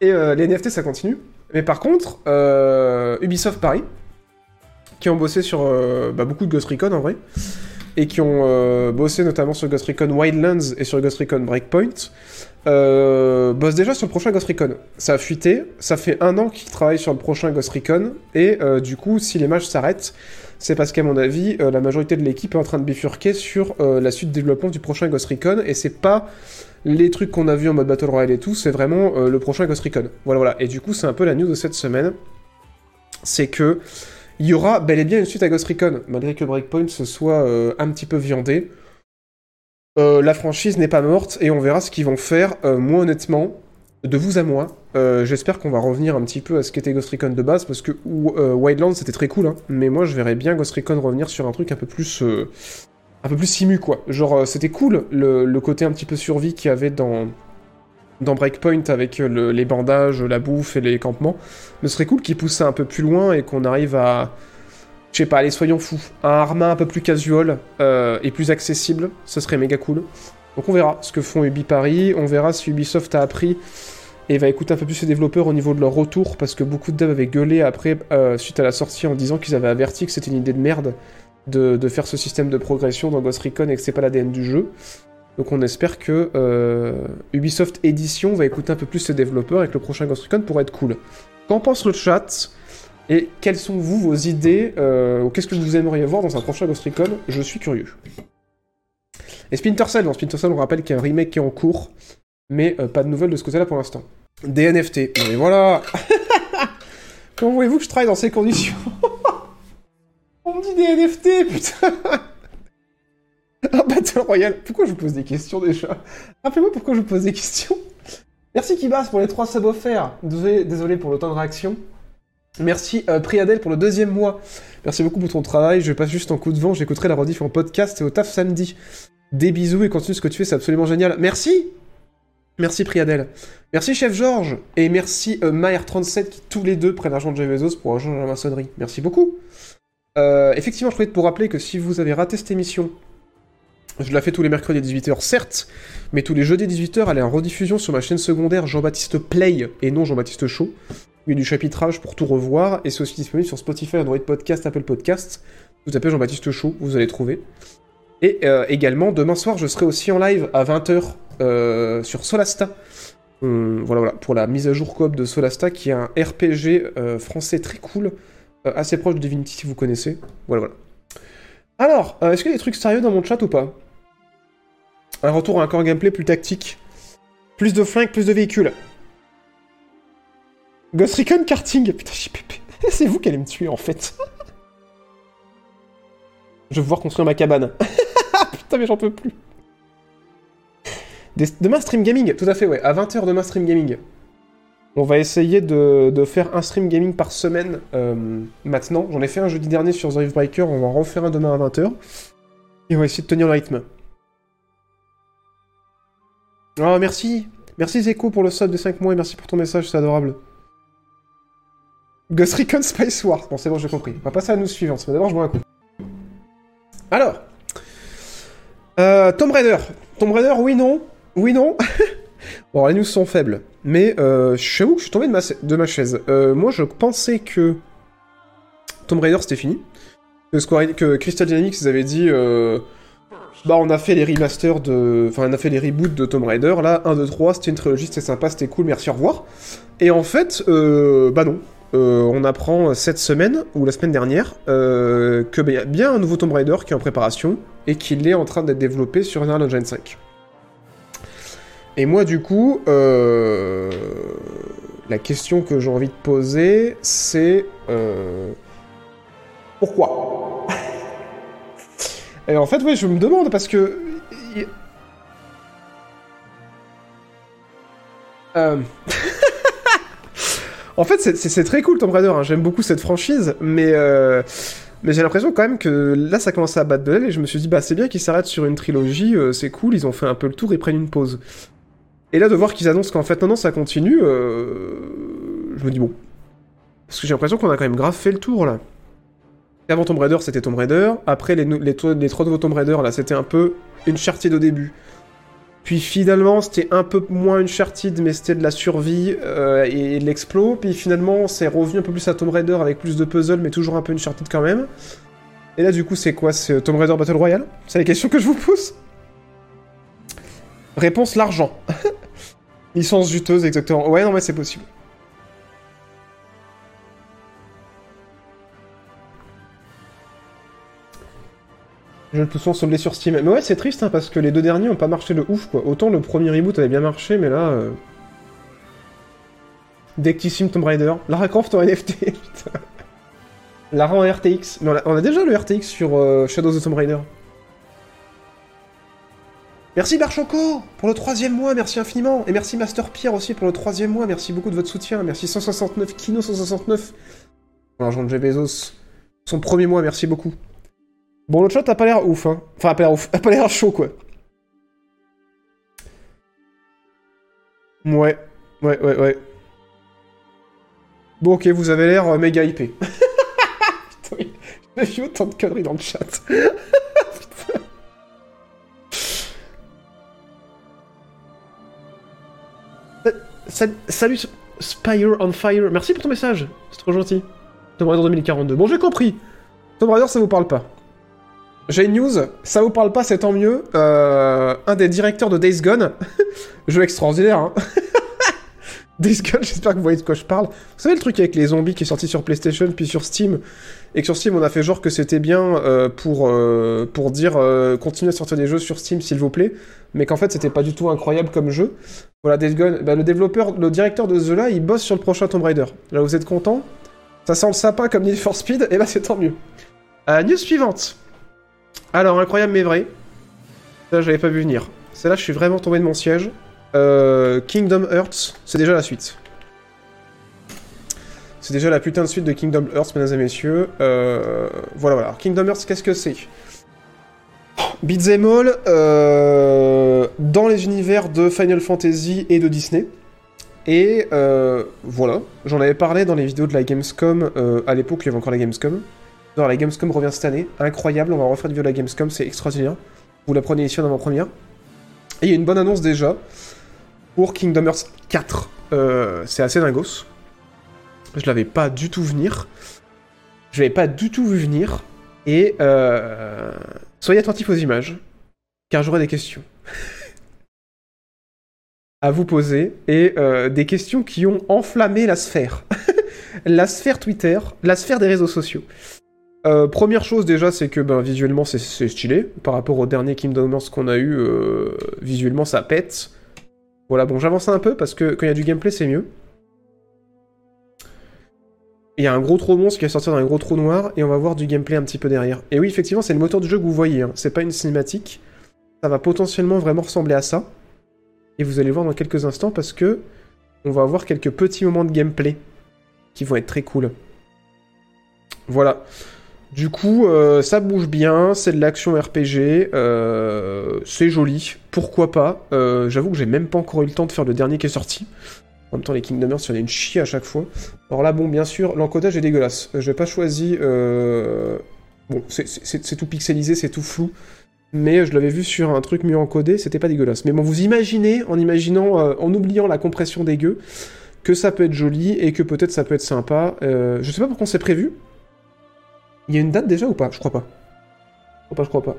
et euh, les NFT ça continue. Mais par contre, euh, Ubisoft Paris, qui ont bossé sur euh, bah, beaucoup de Ghost Recon en vrai, et qui ont euh, bossé notamment sur Ghost Recon Wildlands et sur Ghost Recon Breakpoint, euh, bossent déjà sur le prochain Ghost Recon. Ça a fuité, ça fait un an qu'ils travaillent sur le prochain Ghost Recon, et du coup, si les mages s'arrêtent, c'est parce qu'à mon avis, la majorité de l'équipe est en train de bifurquer sur la suite de développement du prochain Ghost Recon, et c'est pas les trucs qu'on a vus en mode Battle Royale et tout, c'est vraiment le prochain Ghost Recon. Voilà, voilà. Et du coup, c'est un peu la news de cette semaine. C'est que il y aura bel et bien une suite à Ghost Recon, malgré que Breakpoint se soit euh, un petit peu viandé. Euh, la franchise n'est pas morte et on verra ce qu'ils vont faire. Euh, moi, honnêtement, de vous à moi, j'espère qu'on va revenir un petit peu à ce qu'était Ghost Recon de base parce que Wildlands c'était très cool, hein, mais moi je verrais bien Ghost Recon revenir sur un truc un peu plus. un peu plus simu quoi. Genre c'était cool le côté un petit peu survie qu'il y avait dans dans Breakpoint avec euh, le- les bandages, la bouffe et les campements. Mais ce serait cool qu'ils poussent un peu plus loin et qu'on arrive à je sais pas, allez soyons fous, un Arma un peu plus casual euh, et plus accessible, ce serait méga cool. Donc on verra ce que font Ubi Paris, on verra si Ubisoft a appris et va écouter un peu plus ses développeurs au niveau de leur retour parce que beaucoup de devs avaient gueulé après euh, suite à la sortie en disant qu'ils avaient averti que c'était une idée de merde de, de faire ce système de progression dans Ghost Recon et que c'est pas l'ADN du jeu. Donc on espère que euh, Ubisoft Edition va écouter un peu plus ses développeurs et que le prochain Ghost Recon pourrait être cool. Qu'en pense le chat Et quelles sont vous vos idées euh, ou qu'est-ce que vous aimeriez voir dans un prochain Ghost Recon? Je suis curieux. Et Splinter Cell, non, Splinter Cell, on rappelle qu'il y a un remake qui est en cours, mais euh, pas de nouvelles de ce côté-là pour l'instant. Des NFT. Mais voilà Comment voulez-vous que je travaille dans ces conditions? On me dit des NFT, putain Pourquoi je vous pose des questions déjà? Rappelez-moi pourquoi je vous pose des questions. Merci Kibas pour les 3 subs offerts. Désolé, désolé pour le temps de réaction. Merci euh, Priadel pour le deuxième mois. Merci beaucoup pour ton travail. Je passe juste en coup de vent. J'écouterai la rediff en podcast et au taf samedi. Des bisous et continue ce que tu fais, c'est absolument génial. Merci Merci Priadel. Merci Chef Georges. Et merci euh, Maher37 qui tous les deux prennent l'argent de Jeff Bezos pour rejoindre la maçonnerie. Merci beaucoup. Euh, effectivement, je profite pour rappeler que si vous avez raté cette émission, je la fais tous les mercredis à 18h, certes, mais tous les jeudis à 18h, elle est en rediffusion sur ma chaîne secondaire Jean-Baptiste Play et non Jean-Baptiste Show. Il y a du chapitrage pour tout revoir et c'est aussi disponible sur Spotify, Android Podcast, Apple Podcast. Vous tapez Jean-Baptiste Show, vous allez trouver. Et euh, également, demain soir, je serai aussi en live à 20h euh, sur Solasta. Hum, voilà, voilà, pour la mise à jour coop de Solasta, qui est un RPG euh, français très cool, assez proche de Divinity si vous connaissez. Voilà, voilà. Alors, est-ce qu'il y a des trucs sérieux dans mon chat ou pas? Un retour à un core gameplay plus tactique. Plus de flingues, plus de véhicules. Ghost Recon karting. Putain, JPP. C'est vous qui allez me tuer en fait. Je vais pouvoir construire ma cabane. Putain, mais j'en peux plus. Demain, stream gaming. Tout à fait, ouais. À 20h demain, stream gaming. On va essayer de, de faire un stream gaming par semaine euh, maintenant. J'en ai fait un jeudi dernier sur The Rift Breaker. On va en refaire un demain à 20h. Et on va essayer de tenir le rythme. Oh, merci. Merci Zeko pour le sub de 5 mois et merci pour ton message, c'est adorable. Ghost Recon Spice Wars. Bon, c'est bon, j'ai compris. On va passer à la news suivante, mais d'abord, je bois un coup. Alors. Euh, Tomb Raider. Tomb Raider, oui, non. Oui, non. bon, les news sont faibles. Mais euh, je que je suis tombé de ma, chaise. Euh, moi, je pensais que Tomb Raider, c'était fini. Que, Crystal Dynamics, ils dit... euh, bah, on a fait les remasters de... Enfin, on a fait les reboots de Tomb Raider. Là, 1, 2, 3, c'était une trilogie, c'était sympa, c'était cool, merci, au revoir. Et en fait, euh, bah non. Euh, on apprend cette semaine, ou la semaine dernière, euh, que bah, bien un nouveau Tomb Raider qui est en préparation, et qu'il est en train d'être développé sur Unreal Engine 5. Et moi, du coup, euh, la question que j'ai envie de poser, c'est... euh, pourquoi? Et en fait, oui, je me demande, parce que... Euh... En fait, c'est très cool Tomb Raider, hein. j'aime beaucoup cette franchise, mais euh, Mais j'ai l'impression quand même que là, ça commence à battre de l'aile et je me suis dit, bah c'est bien qu'ils s'arrêtent sur une trilogie, euh, c'est cool, ils ont fait un peu le tour et prennent une pause. Et là, de voir qu'ils annoncent qu'en fait, non, non, ça continue, euh, je me dis bon. Parce que j'ai l'impression qu'on a quand même grave fait le tour là. Avant Tomb Raider, c'était Tomb Raider. Après, les, trois nouveaux Tomb Raider, là, c'était un peu Uncharted au début. Puis finalement, c'était un peu moins Uncharted, mais c'était de la survie euh, et de l'explo. Puis finalement, c'est revenu un peu plus à Tomb Raider avec plus de puzzle, mais toujours un peu Uncharted quand même. Et là, du coup, c'est quoi C'est Tomb Raider Battle Royale? C'est les questions que je vous pose Réponse l'argent. Licence juteuse, exactement. Ouais, non, mais c'est possible. Je le pousse soldé sur Steam. Mais ouais, c'est triste, hein, parce que les deux derniers ont pas marché de ouf, quoi. Autant le premier reboot avait bien marché, mais là... Euh... Dectissime Tomb Raider. Lara Croft en NFT, putain. Lara en RTX. Mais on a, déjà le RTX sur euh, Shadows of Tomb Raider. Merci Barchoco pour le troisième mois, merci infiniment. Et merci Master Pierre aussi pour le troisième mois, merci beaucoup de votre soutien. Merci 169, Kino 169. Pour l'argent de Jeff Bezos. Son premier mois, merci beaucoup. Bon, l'autre shot a pas l'air ouf, hein. Enfin, a pas l'air ouf, a pas l'air chaud, quoi. Ouais, ouais, ouais, ouais. Bon, ok, vous avez l'air euh, méga hypé. Putain, j'ai vu autant de conneries dans le chat. Putain. Sal- Salut Spire on Fire, merci pour ton message, c'est trop gentil. Tomb Raider 2042. Bon, j'ai compris. Tomb Raider, ça vous parle pas. J'ai une news, ça vous parle pas, c'est tant mieux. Euh, un des directeurs de Days Gone, jeu extraordinaire, hein. Days Gone, j'espère que vous voyez de quoi je parle. Vous savez le truc avec les zombies qui est sorti sur PlayStation puis sur Steam, et que sur Steam on a fait genre que c'était bien euh, pour, euh, pour dire continuez à sortir des jeux sur Steam s'il vous plaît, mais qu'en fait c'était pas du tout incroyable comme jeu. Voilà, Days Gone, bah, le développeur, le directeur de The là, il bosse sur le prochain Tomb Raider. Là vous êtes content Ça sent le sapin comme Need for Speed, et bah c'est tant mieux. News suivante. Alors, incroyable mais vrai. Ça, j'avais pas vu venir. C'est là, je suis vraiment tombé de mon siège. Euh, Kingdom Hearts, c'est déjà la suite. C'est déjà la putain de suite de Kingdom Hearts, mesdames et messieurs. Euh, voilà, voilà. Kingdom Hearts, qu'est-ce que c'est? Beat'em euh, dans les univers de Final Fantasy et de Disney. Et voilà, j'en avais parlé dans les vidéos de la Gamescom, à l'époque il y avait encore la Gamescom. Alors la Gamescom revient cette année, incroyable, on va refaire une vidéo de la Gamescom, c'est extraordinaire. Vous la prenez ici dans ma première. Et il y a une bonne annonce déjà pour Kingdom Hearts 4. Euh, c'est assez dingos. Je l'avais pas du tout venir. Je l'avais pas du tout vu venir. Et euh, soyez attentifs aux images, car j'aurai des questions à vous poser et euh, des questions qui ont enflammé la sphère. la sphère Twitter, la sphère des réseaux sociaux. Euh, première chose déjà, c'est que ben, visuellement c'est- stylé. Par rapport au dernier Kingdom Hearts qu'on a eu, euh, visuellement ça pète. Voilà, bon j'avance un peu parce que quand il y a du gameplay c'est mieux. Il y a un gros trou monstre qui va sortir dans un gros trou noir et on va voir du gameplay un petit peu derrière. Et oui, effectivement, c'est le moteur du jeu que vous voyez, hein. c'est pas une cinématique. Ça va potentiellement vraiment ressembler à ça. Et vous allez voir dans quelques instants parce que on va avoir quelques petits moments de gameplay qui vont être très cool. Voilà. Du coup, euh, ça bouge bien, c'est de l'action RPG, euh, c'est joli, pourquoi pas. Euh, J'avoue que j'ai même pas encore eu le temps de faire le dernier qui est sorti. En même temps, les Kingdom Hearts, il y en a une chier à chaque fois. Alors là, bon, bien sûr, l'encodage est dégueulasse. Euh, J'ai pas choisi... Bon, c'est- tout pixelisé, c'est tout flou. Mais je l'avais vu sur un truc mieux encodé, c'était pas dégueulasse. Mais bon, vous imaginez, en imaginant, en oubliant la compression dégueu, que ça peut être joli et que peut-être ça peut être sympa. Je sais pas pourquoi c'est prévu. Il y a une date déjà ou pas? Je crois pas. Je crois pas, je crois pas.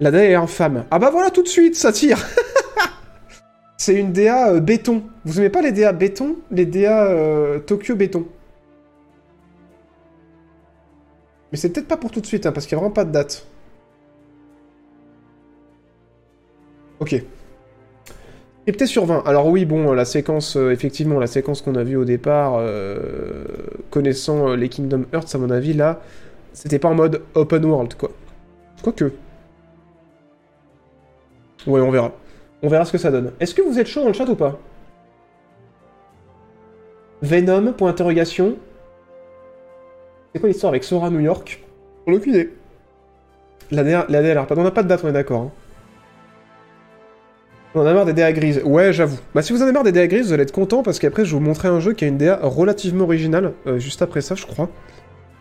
La DA est infâme. Ah bah voilà, tout de suite, ça tire C'est une DA euh, béton. Vous aimez pas les DA béton? Les DA euh, Tokyo béton. Mais c'est peut-être pas pour tout de suite, hein, parce qu'il y a vraiment pas de date. Ok. Peut-être sur 20. Alors oui, bon, la séquence, euh, effectivement, la séquence qu'on a vue au départ, connaissant les Kingdom Hearts, à mon avis, là, c'était pas en mode open world, quoi. Quoique. Ouais, on verra. On verra ce que ça donne. Est-ce que vous êtes chaud dans le chat ou pas? Venom, point interrogation. C'est quoi l'histoire avec Sora New York? On aucune idée. La DLR, on n'a pas de date, on est d'accord. hein. On en a marre des DA grises. Ouais, j'avoue. Bah, si vous en avez marre des DA grises, vous allez être content parce qu'après, je vais vous montrer un jeu qui a une DA relativement originale. euh, juste après ça, je crois.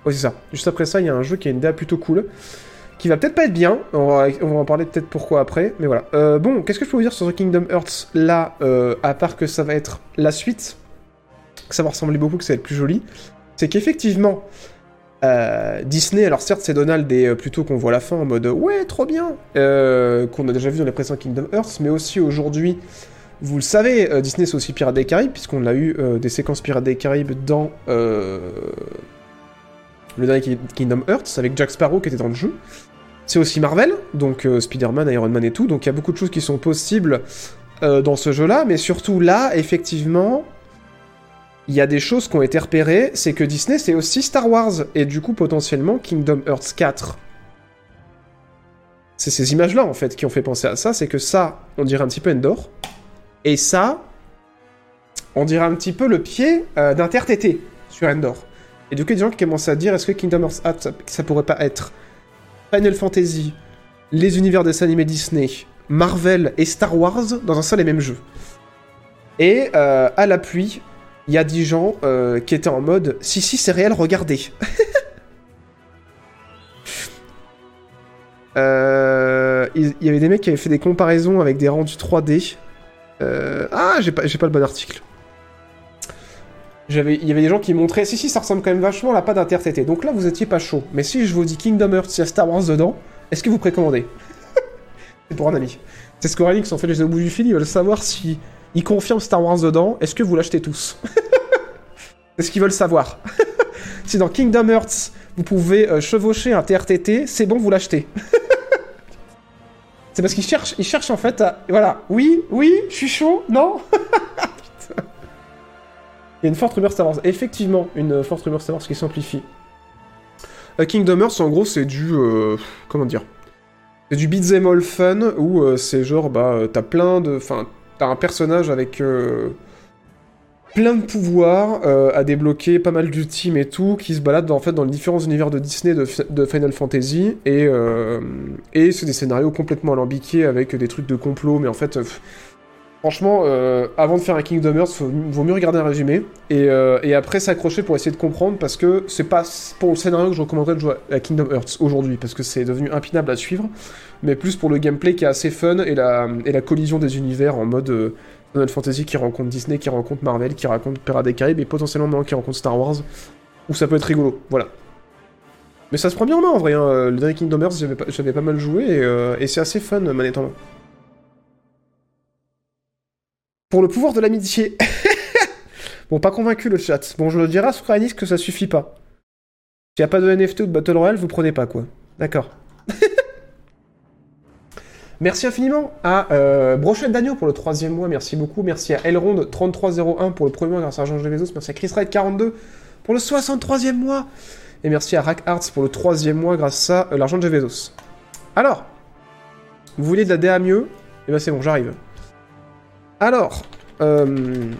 Ouais, c'est ça. Juste après ça, il y a un jeu qui a une DA plutôt cool. Qui va peut-être pas être bien. On va, en parler peut-être pourquoi après. Mais voilà. Euh, bon, qu'est-ce que je peux vous dire sur The Kingdom Hearts là, euh, à part que ça va être la suite? Que ça va ressembler beaucoup, que ça va être plus joli, c'est qu'effectivement, euh, Disney, alors certes c'est Donald et plutôt qu'on voit la fin en mode ouais trop bien, qu'on a déjà vu dans les précédents Kingdom Hearts, mais aussi aujourd'hui, vous le savez, Disney c'est aussi Pirates des Caraïbes, puisqu'on a eu des séquences Pirates des Caraïbes dans le dernier Ki- Kingdom Hearts avec Jack Sparrow qui était dans le jeu. C'est aussi Marvel, donc euh, Spider-Man, Iron Man et tout, donc il y a beaucoup de choses qui sont possibles euh, dans ce jeu-là, mais surtout là, effectivement, il y a des choses qui ont été repérées, c'est que Disney c'est aussi Star Wars, et du coup potentiellement Kingdom Hearts 4. C'est ces images-là en fait qui ont fait penser à ça, c'est que ça, on dirait un petit peu Endor, et ça, on dirait un petit peu le pied euh, d'un sur Endor. Et du coup, il y a des gens qui commencent à dire est-ce que Kingdom Hearts 4, ça, pourrait pas être Final Fantasy, les univers dessins animés Disney, Marvel et Star Wars dans un seul et même jeu? Et euh, à l'appui, il y a des gens euh, qui étaient en mode si si c'est réel, regardez. Euh, Il y avait des mecs qui avaient fait des comparaisons avec des rendus 3D. Euh, Ah, j'ai pas le bon article. Il y avait des gens qui montraient si si ça ressemble quand même vachement à la patte d'InterTT. Donc là vous étiez pas chaud. Mais si je vous dis Kingdom Hearts, il y a Star Wars dedans, est-ce que vous précommandez C'est pour un ami. C'est Square Enix en fait les au bout du fil, ils veulent savoir si ils confirment Star Wars dedans, est-ce que vous l'achetez tous C'est ce qu'ils veulent savoir. si dans Kingdom Hearts vous pouvez euh, chevaucher un TRTT, c'est bon vous l'achetez. c'est parce qu'ils cherchent, ils cherchent en fait à... Voilà, oui, oui, je suis chaud, non. Il y a une forte rumeur Star Wars. Effectivement, une euh, forte rumeur Star Wars qui s'amplifie. Euh, Kingdom Hearts, en gros, c'est du... euh, comment dire? C'est du beat'em all fun, où c'est genre, bah, t'as plein de... Enfin, t'as un personnage avec... plein de pouvoirs à débloquer, pas mal d'ultimes et tout, qui se baladent en fait dans les différents univers de Disney, de, Fi- de Final Fantasy, et, et c'est des scénarios complètement alambiqués avec des trucs de complot, mais en fait, franchement, euh, avant de faire un Kingdom Hearts, faut- vaut mieux regarder un résumé, et, euh, et après s'accrocher pour essayer de comprendre, parce que c'est pas pour le scénario que je recommanderais de jouer à Kingdom Hearts aujourd'hui, parce que c'est devenu impinable à suivre, mais plus pour le gameplay qui est assez fun, et la, collision des univers en mode... euh, Final Fantasy qui rencontre Disney, qui rencontre Marvel, qui rencontre Pirates des Caraïbes et potentiellement maintenant qui rencontre Star Wars, où ça peut être rigolo, voilà. Mais ça se prend bien en main en vrai, hein. le dernier Kingdom Hearts j'avais pas, mal joué et, c'est assez fun manette. Pour le pouvoir de l'amitié. bon, pas convaincu le chat. Bon, je le dirai à Enix que ça suffit pas. S'il n'y a pas de NFT ou de Battle Royale, vous prenez pas quoi. D'accord. Merci infiniment à euh, Brochette d'Agneau pour le troisième mois, merci beaucoup. Merci à Elrond3301 pour le premier mois grâce à Argent Bezos. Merci à Chris Wright42 pour le 63e mois. Et merci à Rack Arts pour le troisième mois grâce à euh, l'argent de Bezos. Alors, vous voulez de la DA mieux? Eh ben c'est bon, j'arrive. Alors, euh,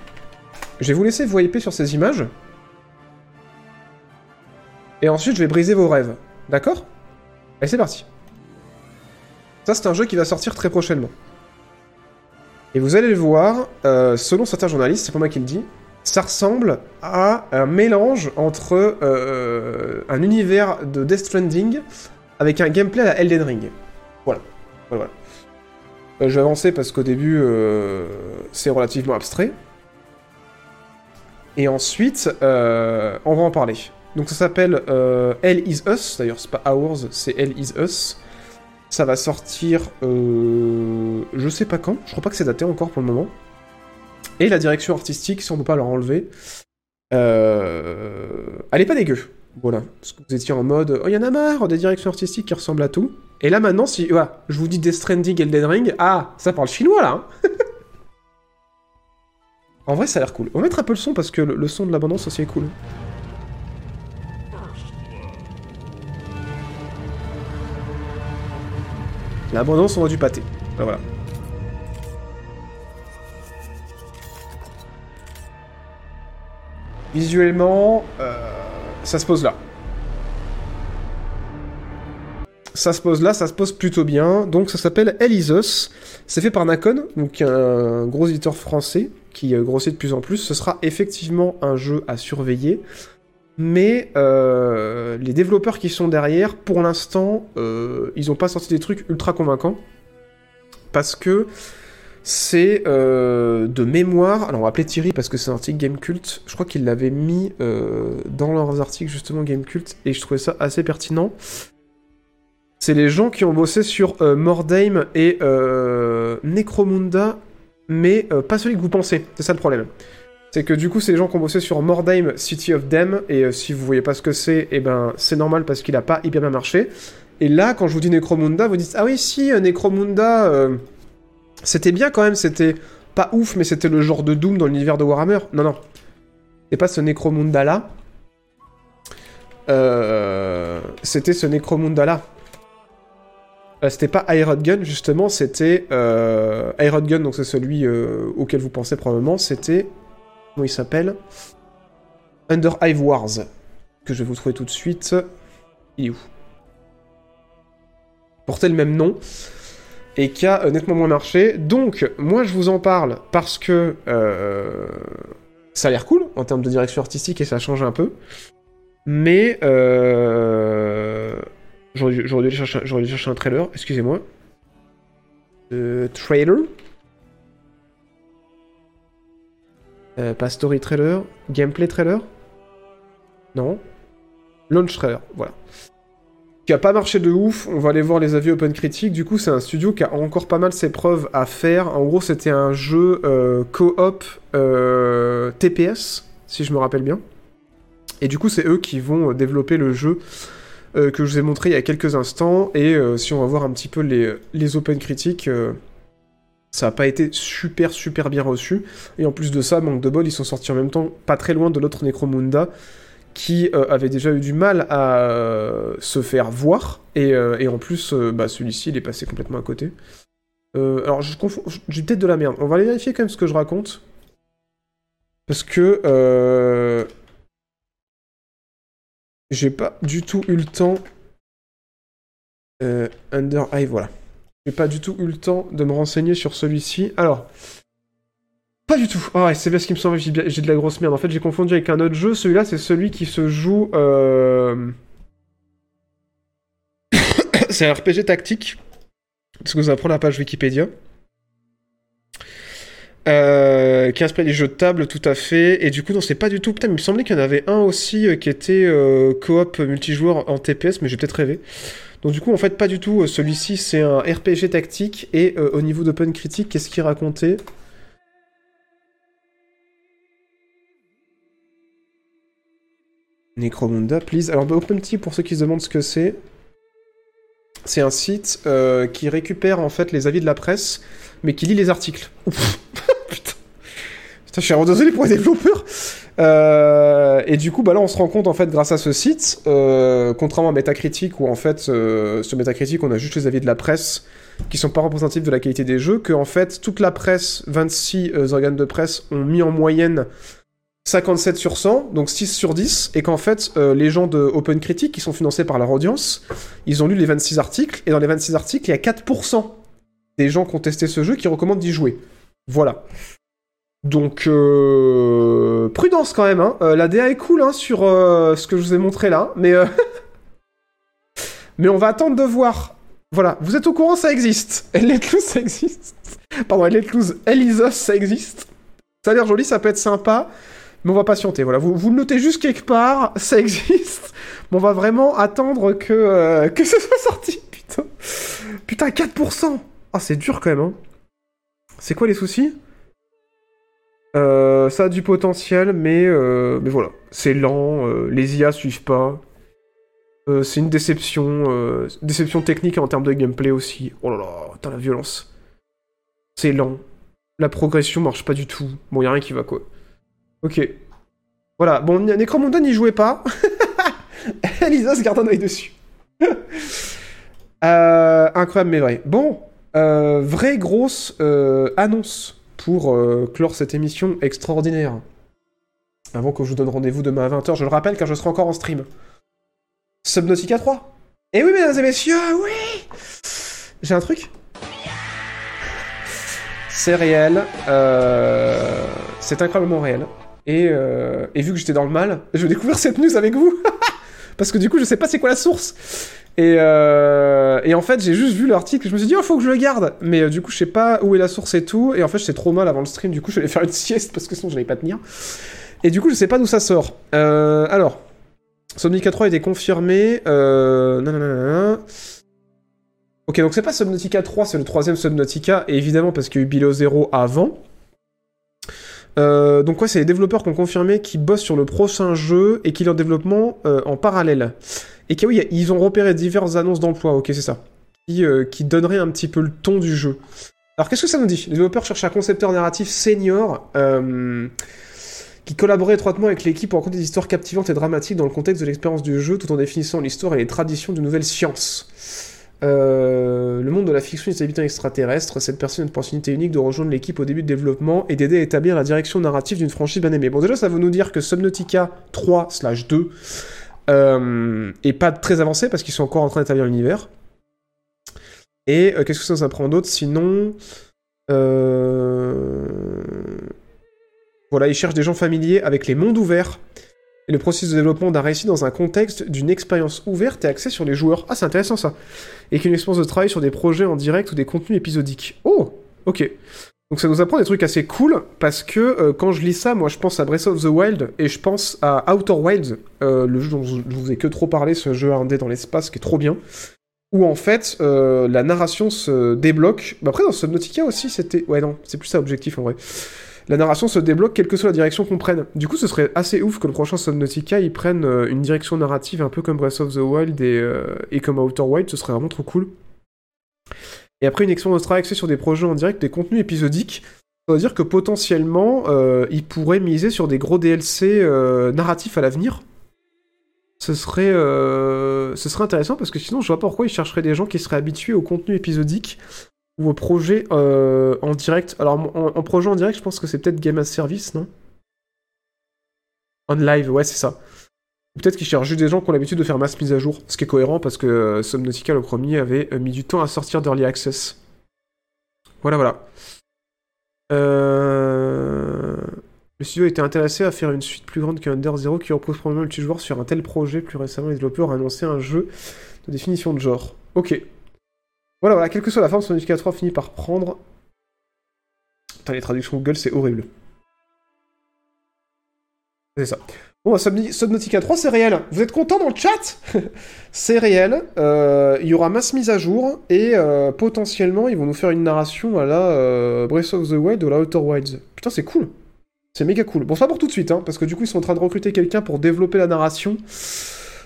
je vais vous laisser vous hyper sur ces images. Et ensuite, je vais briser vos rêves. D'accord? Allez, c'est parti. Ça, c'est un jeu qui va sortir très prochainement. Et vous allez le voir, euh, selon certains journalistes, c'est pas moi qui le dis, ça ressemble à un mélange entre euh, un univers de Death Stranding avec un gameplay à Elden Ring. Voilà. Voilà, voilà. Euh, je vais avancer parce qu'au début, euh, c'est relativement abstrait. Et ensuite, euh, on va en parler. Donc ça s'appelle Hell is Us, d'ailleurs c'est pas Ours, c'est Hell is Us. Ça va sortir, je sais pas quand, je crois pas que c'est daté encore pour le moment. Et la direction artistique, si on peut pas leur enlever, elle est pas dégueu. Voilà, parce que vous étiez en mode, oh, y en a marre des directions artistiques qui ressemblent à tout. Et là maintenant, si, je vous dis Death Stranding Elden Ring, ah, ça parle chinois là. hein. en vrai, ça a l'air cool. On va mettre un peu le son parce que le, son de l'abondance aussi est cool. L'abondance, on voit du pâté. Ben voilà. Visuellement, euh, ça se pose là. Ça se pose là, ça se pose plutôt bien. Donc ça s'appelle Elisos. C'est fait par Nacon, donc un gros éditeur français qui euh, grossit de plus en plus. Ce sera effectivement un jeu à surveiller. Mais euh, les développeurs qui sont derrière, pour l'instant, euh, ils n'ont pas sorti des trucs ultra convaincants. Parce que c'est de mémoire. Alors on va appeler Thierry parce que c'est un article Game Cult. Je crois qu'il l'avait mis dans leurs articles justement Game Cult et je trouvais ça assez pertinent. C'est les gens qui ont bossé sur euh, Mordheim et euh, Necromunda, mais euh, pas celui que vous pensez. C'est ça le problème. C'est que du coup, c'est les gens qui ont bossé sur Mordheim, City of Them, et euh, si vous voyez pas ce que c'est, eh ben c'est normal parce qu'il a pas hyper bien marché. Et là, quand je vous dis Necromunda, vous dites ah oui si Necromunda, c'était bien quand même, c'était pas ouf, mais c'était le genre de Doom dans l'univers de Warhammer. Non non, c'est pas ce Necromunda là. C'était ce Necromunda là. Euh, c'était pas Iron Gun justement, c'était euh, Iron Gun, donc c'est celui euh, auquel vous pensez probablement. C'était comment il s'appelle? Under Hive Wars que je vais vous trouver tout de suite. Il est où? Portait le même nom et qui a euh, nettement moins marché. Donc moi je vous en parle parce que ça a l'air cool en termes de direction artistique et ça change un peu. Mais euh, J'aurais dû, chercher, un trailer, excusez-moi. Euh, trailer Euh, Pas story trailer, gameplay trailer Non. Launch trailer, voilà. Qui a pas marché de ouf, on va aller voir les avis open critique. Du coup, c'est un studio qui a encore pas mal ses preuves à faire. En gros, c'était un jeu euh, co-op TPS, si je me rappelle bien. Et du coup, c'est eux qui vont développer le jeu euh, que je vous ai montré il y a quelques instants. Et euh, si on va voir un petit peu les, les open critiques, euh, ça n'a pas été super super bien reçu. Et en plus de ça, manque de bol, ils sont sortis en même temps pas très loin de l'autre Necromunda qui avait déjà eu du mal à se faire voir. Et, et en plus, bah, celui-ci, il est passé complètement à côté. Alors, je confonds, j'ai peut-être de la merde. On va aller vérifier quand même ce que je raconte. Parce que j'ai pas du tout eu le temps. Euh, Under Eye, voilà. J'ai pas du tout eu le temps de me renseigner sur celui-ci. Alors, pas du tout. Ah c'est bien ce qui me semble. J'ai de la grosse merde. En fait, j'ai confondu avec un autre jeu. Celui-là, c'est celui qui se joue. euh, c'est un RPG tactique. Ce que vous apprend la page Wikipédia. Euh, qui inspire des jeux de table, tout à fait. Et du coup, non, c'est pas du tout. Putain, il me semblait qu'il y en avait un aussi euh, qui était euh, coop multijoueur en TPS, mais j'ai peut-être rêvé. Donc, du coup, en fait, pas du tout. Euh, Celui-ci, c'est un RPG tactique. Et au niveau d'Open Critique, qu'est-ce qu'il racontait? Necromunda, please. Alors, bah, OpenTea, pour ceux qui se demandent ce que c'est, c'est un site qui récupère en fait les avis de la presse, mais qui lit les articles. Ouf. Je suis vraiment désolé pour les développeurs. Euh, et du coup, bah là, on se rend compte en fait grâce à ce site, euh, contrairement à Metacritic où en fait euh, sur Metacritic on a juste les avis de la presse qui sont pas représentatifs de la qualité des jeux, que en fait toute la presse, 26 euh, organes de presse ont mis en moyenne 57 sur 100, donc 6 sur 10, et qu'en fait, les gens de Open Critic, qui sont financés par leur audience, ils ont lu les 26 articles, et dans les 26 articles, il y a 4% des gens qui ont testé ce jeu qui recommandent d'y jouer. Voilà. Donc, euh, prudence quand même, hein. Euh, la DA est cool hein, sur euh, ce que je vous ai montré là, mais, mais on va attendre de voir. Voilà, vous êtes au courant, ça existe. Let Loose, ça existe. Pardon, Let Loose, Elisos, ça existe. Ça a l'air joli, ça peut être sympa. Mais on va patienter, voilà. Vous, vous le notez juste quelque part, ça existe. Mais on va vraiment attendre que, que ce soit sorti, putain. Putain, 4% Ah, c'est dur quand même, hein. C'est quoi les soucis? Euh, Ça a du potentiel, mais, euh, mais voilà. C'est lent, euh, les IA suivent pas. C'est une déception. déception technique en termes de gameplay aussi. Oh là là, putain, la violence. C'est lent. La progression marche pas du tout. Bon, y a rien qui va, quoi. Ok. Voilà, bon, Necromunda n'y jouait pas. Elisa se garde un œil dessus. Incroyable mais vrai. Bon, vraie grosse annonce pour euh, clore cette émission extraordinaire. Avant que je vous donne rendez-vous demain à 20h, je le rappelle car je serai encore en stream. Subnautica 3. Et oui, mesdames et messieurs, oui J'ai un truc C'est réel. euh, C'est incroyablement réel. Et, euh, et vu que j'étais dans le mal, je vais découvrir cette news avec vous. Parce que du coup, je sais pas c'est quoi la source. Et, euh, et en fait, j'ai juste vu l'article, je me suis dit, oh, faut que je le garde. Mais euh, du coup, je sais pas où est la source et tout. Et en fait, j'étais trop mal avant le stream, du coup, je vais faire une sieste parce que sinon, j'allais pas tenir. Et du coup, je sais pas d'où ça sort. Euh, alors, Subnautica 3 a été confirmé. Ok, donc c'est pas Subnautica 3, c'est le troisième Subnautica, et évidemment parce qu'il y a eu Below Zero avant. Donc ouais, c'est les développeurs qui ont confirmé qu'ils bossent sur le prochain jeu et qu'ils ont en développement en parallèle. Et que oui, ils ont repéré diverses annonces d'emploi, ok c'est ça, qui, euh, qui donneraient un petit peu le ton du jeu. Alors qu'est-ce que ça nous dit? Les développeurs cherchent un concepteur narratif senior euh, qui collaborait étroitement avec l'équipe pour raconter des histoires captivantes et dramatiques dans le contexte de l'expérience du jeu, tout en définissant l'histoire et les traditions d'une nouvelle science. Euh, le monde de la fiction des habitants extraterrestres, cette personne a une opportunité unique de rejoindre l'équipe au début de développement et d'aider à établir la direction narrative d'une franchise bien aimée. Bon, déjà, ça veut nous dire que Subnautica 3/2 euh, est pas très avancé parce qu'ils sont encore en train d'établir l'univers. Et euh, qu'est-ce que ça nous apprend d'autre Sinon. Euh... Voilà, ils cherchent des gens familiers avec les mondes ouverts et le processus de développement d'un récit dans un contexte d'une expérience ouverte et axée sur les joueurs. Ah, c'est intéressant ça. Et qu'une expérience de travail sur des projets en direct ou des contenus épisodiques. Oh, ok. Donc ça nous apprend des trucs assez cool parce que euh, quand je lis ça, moi je pense à Breath of the Wild et je pense à Outer Wilds, euh, le jeu dont je vous ai que trop parlé, ce jeu indé dans l'espace qui est trop bien, où en fait euh, la narration se débloque. Bah, après dans Subnautica aussi c'était, ouais non, c'est plus ça objectif en vrai. La narration se débloque quelle que soit la direction qu'on prenne. Du coup, ce serait assez ouf que le prochain Subnautica il prenne euh, une direction narrative un peu comme Breath of the Wild et, et comme Outer Wild, ce serait vraiment trop cool. Et après, une expérience de travail axée sur des projets en direct, des contenus épisodiques, ça veut dire que potentiellement, euh, ils pourraient miser sur des gros DLC euh, narratifs à l'avenir. Ce serait, euh, ce serait intéressant parce que sinon, je vois pas pourquoi ils chercheraient des gens qui seraient habitués au contenu épisodique ou au projet en direct. Alors, en projet en direct, je pense que c'est peut-être Game as Service, non? On live, ouais, c'est ça. Peut-être qu'ils cherchent juste des gens qui ont l'habitude de faire masse mise à jour, ce qui est cohérent parce que euh, Subnautica, le premier, avait euh, mis du temps à sortir d'Early Access. Voilà, voilà. Euh... Le studio était intéressé à faire une suite plus grande que Under Zero qui repose probablement le multijoueur sur un tel projet. Plus récemment, les développeurs ont annoncé un jeu de définition de genre. Ok. Voilà, voilà, quelle que soit la forme, Subnautica 3 finit par prendre. Putain, les traductions Google, c'est horrible. C'est ça. Bon, Subni- Subnautica 3, c'est réel. Vous êtes content dans le chat C'est réel. Euh, Il y aura masse mise à jour et euh, potentiellement, ils vont nous faire une narration à la euh, Breath of the Wild ou la Outer Wilds. Putain, c'est cool. C'est méga cool. Bon, c'est pas pour tout de suite, hein, parce que du coup, ils sont en train de recruter quelqu'un pour développer la narration.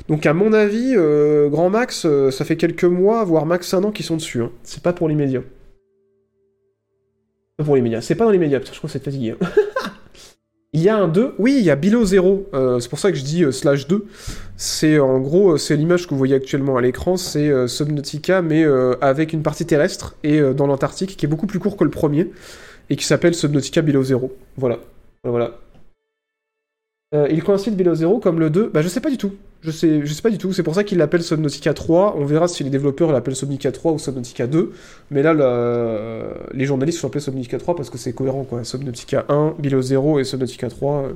Donc, à mon avis, Grand Max, ça fait quelques mois, voire max un an qu'ils sont dessus. hein. C'est pas pour l'immédiat. Pas pour l'immédiat. C'est pas dans l'immédiat, putain, je crois que c'est fatigué. hein. Il y a un 2, oui, il y a Below Zero, euh, c'est pour ça que je dis euh, slash 2. C'est en gros, euh, c'est l'image que vous voyez actuellement à l'écran, c'est euh, Subnautica, mais euh, avec une partie terrestre et euh, dans l'Antarctique, qui est beaucoup plus court que le premier, et qui s'appelle Subnautica Below Zero. Voilà. Voilà. Euh, il coïncide Below Zero comme le 2, bah je sais pas du tout. Je sais, pas du tout, c'est pour ça qu'il l'appelle Subnautica 3. On verra si les développeurs l'appellent Subnautica 3 ou Subnautica 2. Mais là, la- les journalistes sont appelés Subnautica 3 parce que c'est cohérent, quoi. Subnautica 1, Below 0 et Subnautica 3. euh.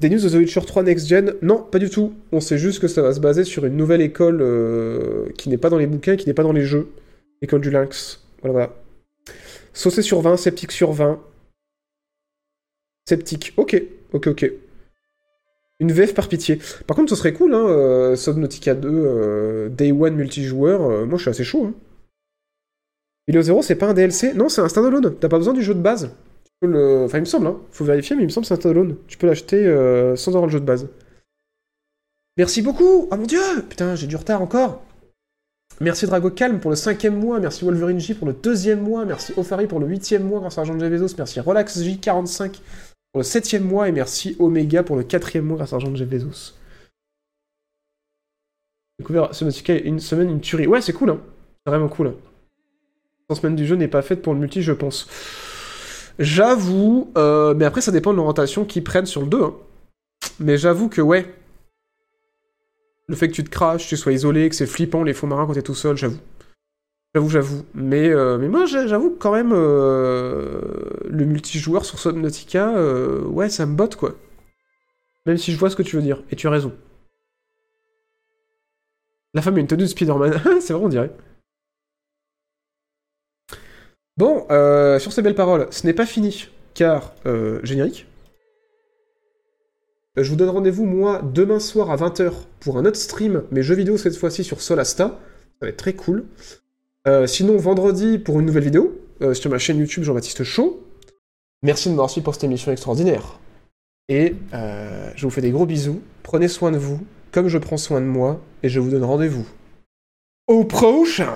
Des news de The Witcher 3 Next Gen? Non, pas du tout. On sait juste que ça va se baser sur une nouvelle école euh, qui n'est pas dans les bouquins, qui n'est pas dans les jeux. École du Lynx. Voilà, voilà. Saucé sur 20, sceptique sur 20. Sceptique. Ok, ok, ok. Une VF par pitié. Par contre, ce serait cool, hein, euh, Subnautica 2, euh, Day One multijoueur. euh, moi, je suis assez chaud. Hein. Below Zero, c'est pas un DLC Non, c'est un standalone. T'as pas besoin du jeu de base. Tu peux le... Enfin, il me semble, hein. Faut vérifier, mais il me semble que c'est un standalone. Tu peux l'acheter euh, sans avoir le jeu de base. Merci beaucoup Oh mon dieu Putain, j'ai du retard encore Merci Drago Calm pour le cinquième mois, merci Wolverine J pour le deuxième mois, merci Ofari pour le huitième mois grâce à Argent Bezos, merci Relax J45 pour le septième mois et merci Omega pour le quatrième mois grâce à Argent de Bezos. Découvert a une semaine, une tuerie. Ouais, c'est cool, hein. C'est vraiment cool. La semaine du jeu n'est pas faite pour le multi, je pense. J'avoue, euh, mais après ça dépend de l'orientation qu'ils prennent sur le 2. hein. Mais j'avoue que ouais. Le fait que tu te craches, tu sois isolé, que c'est flippant les fonds marins quand t'es tout seul, j'avoue. J'avoue, j'avoue. Mais, euh, mais moi, j'a- j'avoue que quand même, euh, le multijoueur sur Subnautica, euh, ouais, ça me botte, quoi. Même si je vois ce que tu veux dire. Et tu as raison. La femme a une tenue de Spider-Man. c'est vrai, on dirait. Bon, sur ces belles paroles, ce n'est pas fini, car générique. Je vous donne rendez-vous, moi, demain soir à 20h pour un autre stream, mais jeux vidéo cette fois-ci sur Solasta. Ça va être très cool. Euh, sinon, vendredi pour une nouvelle vidéo euh, sur ma chaîne YouTube Jean-Baptiste Chaud. Merci de m'avoir suivi pour cette émission extraordinaire. Et euh, je vous fais des gros bisous. Prenez soin de vous, comme je prends soin de moi, et je vous donne rendez-vous au prochain.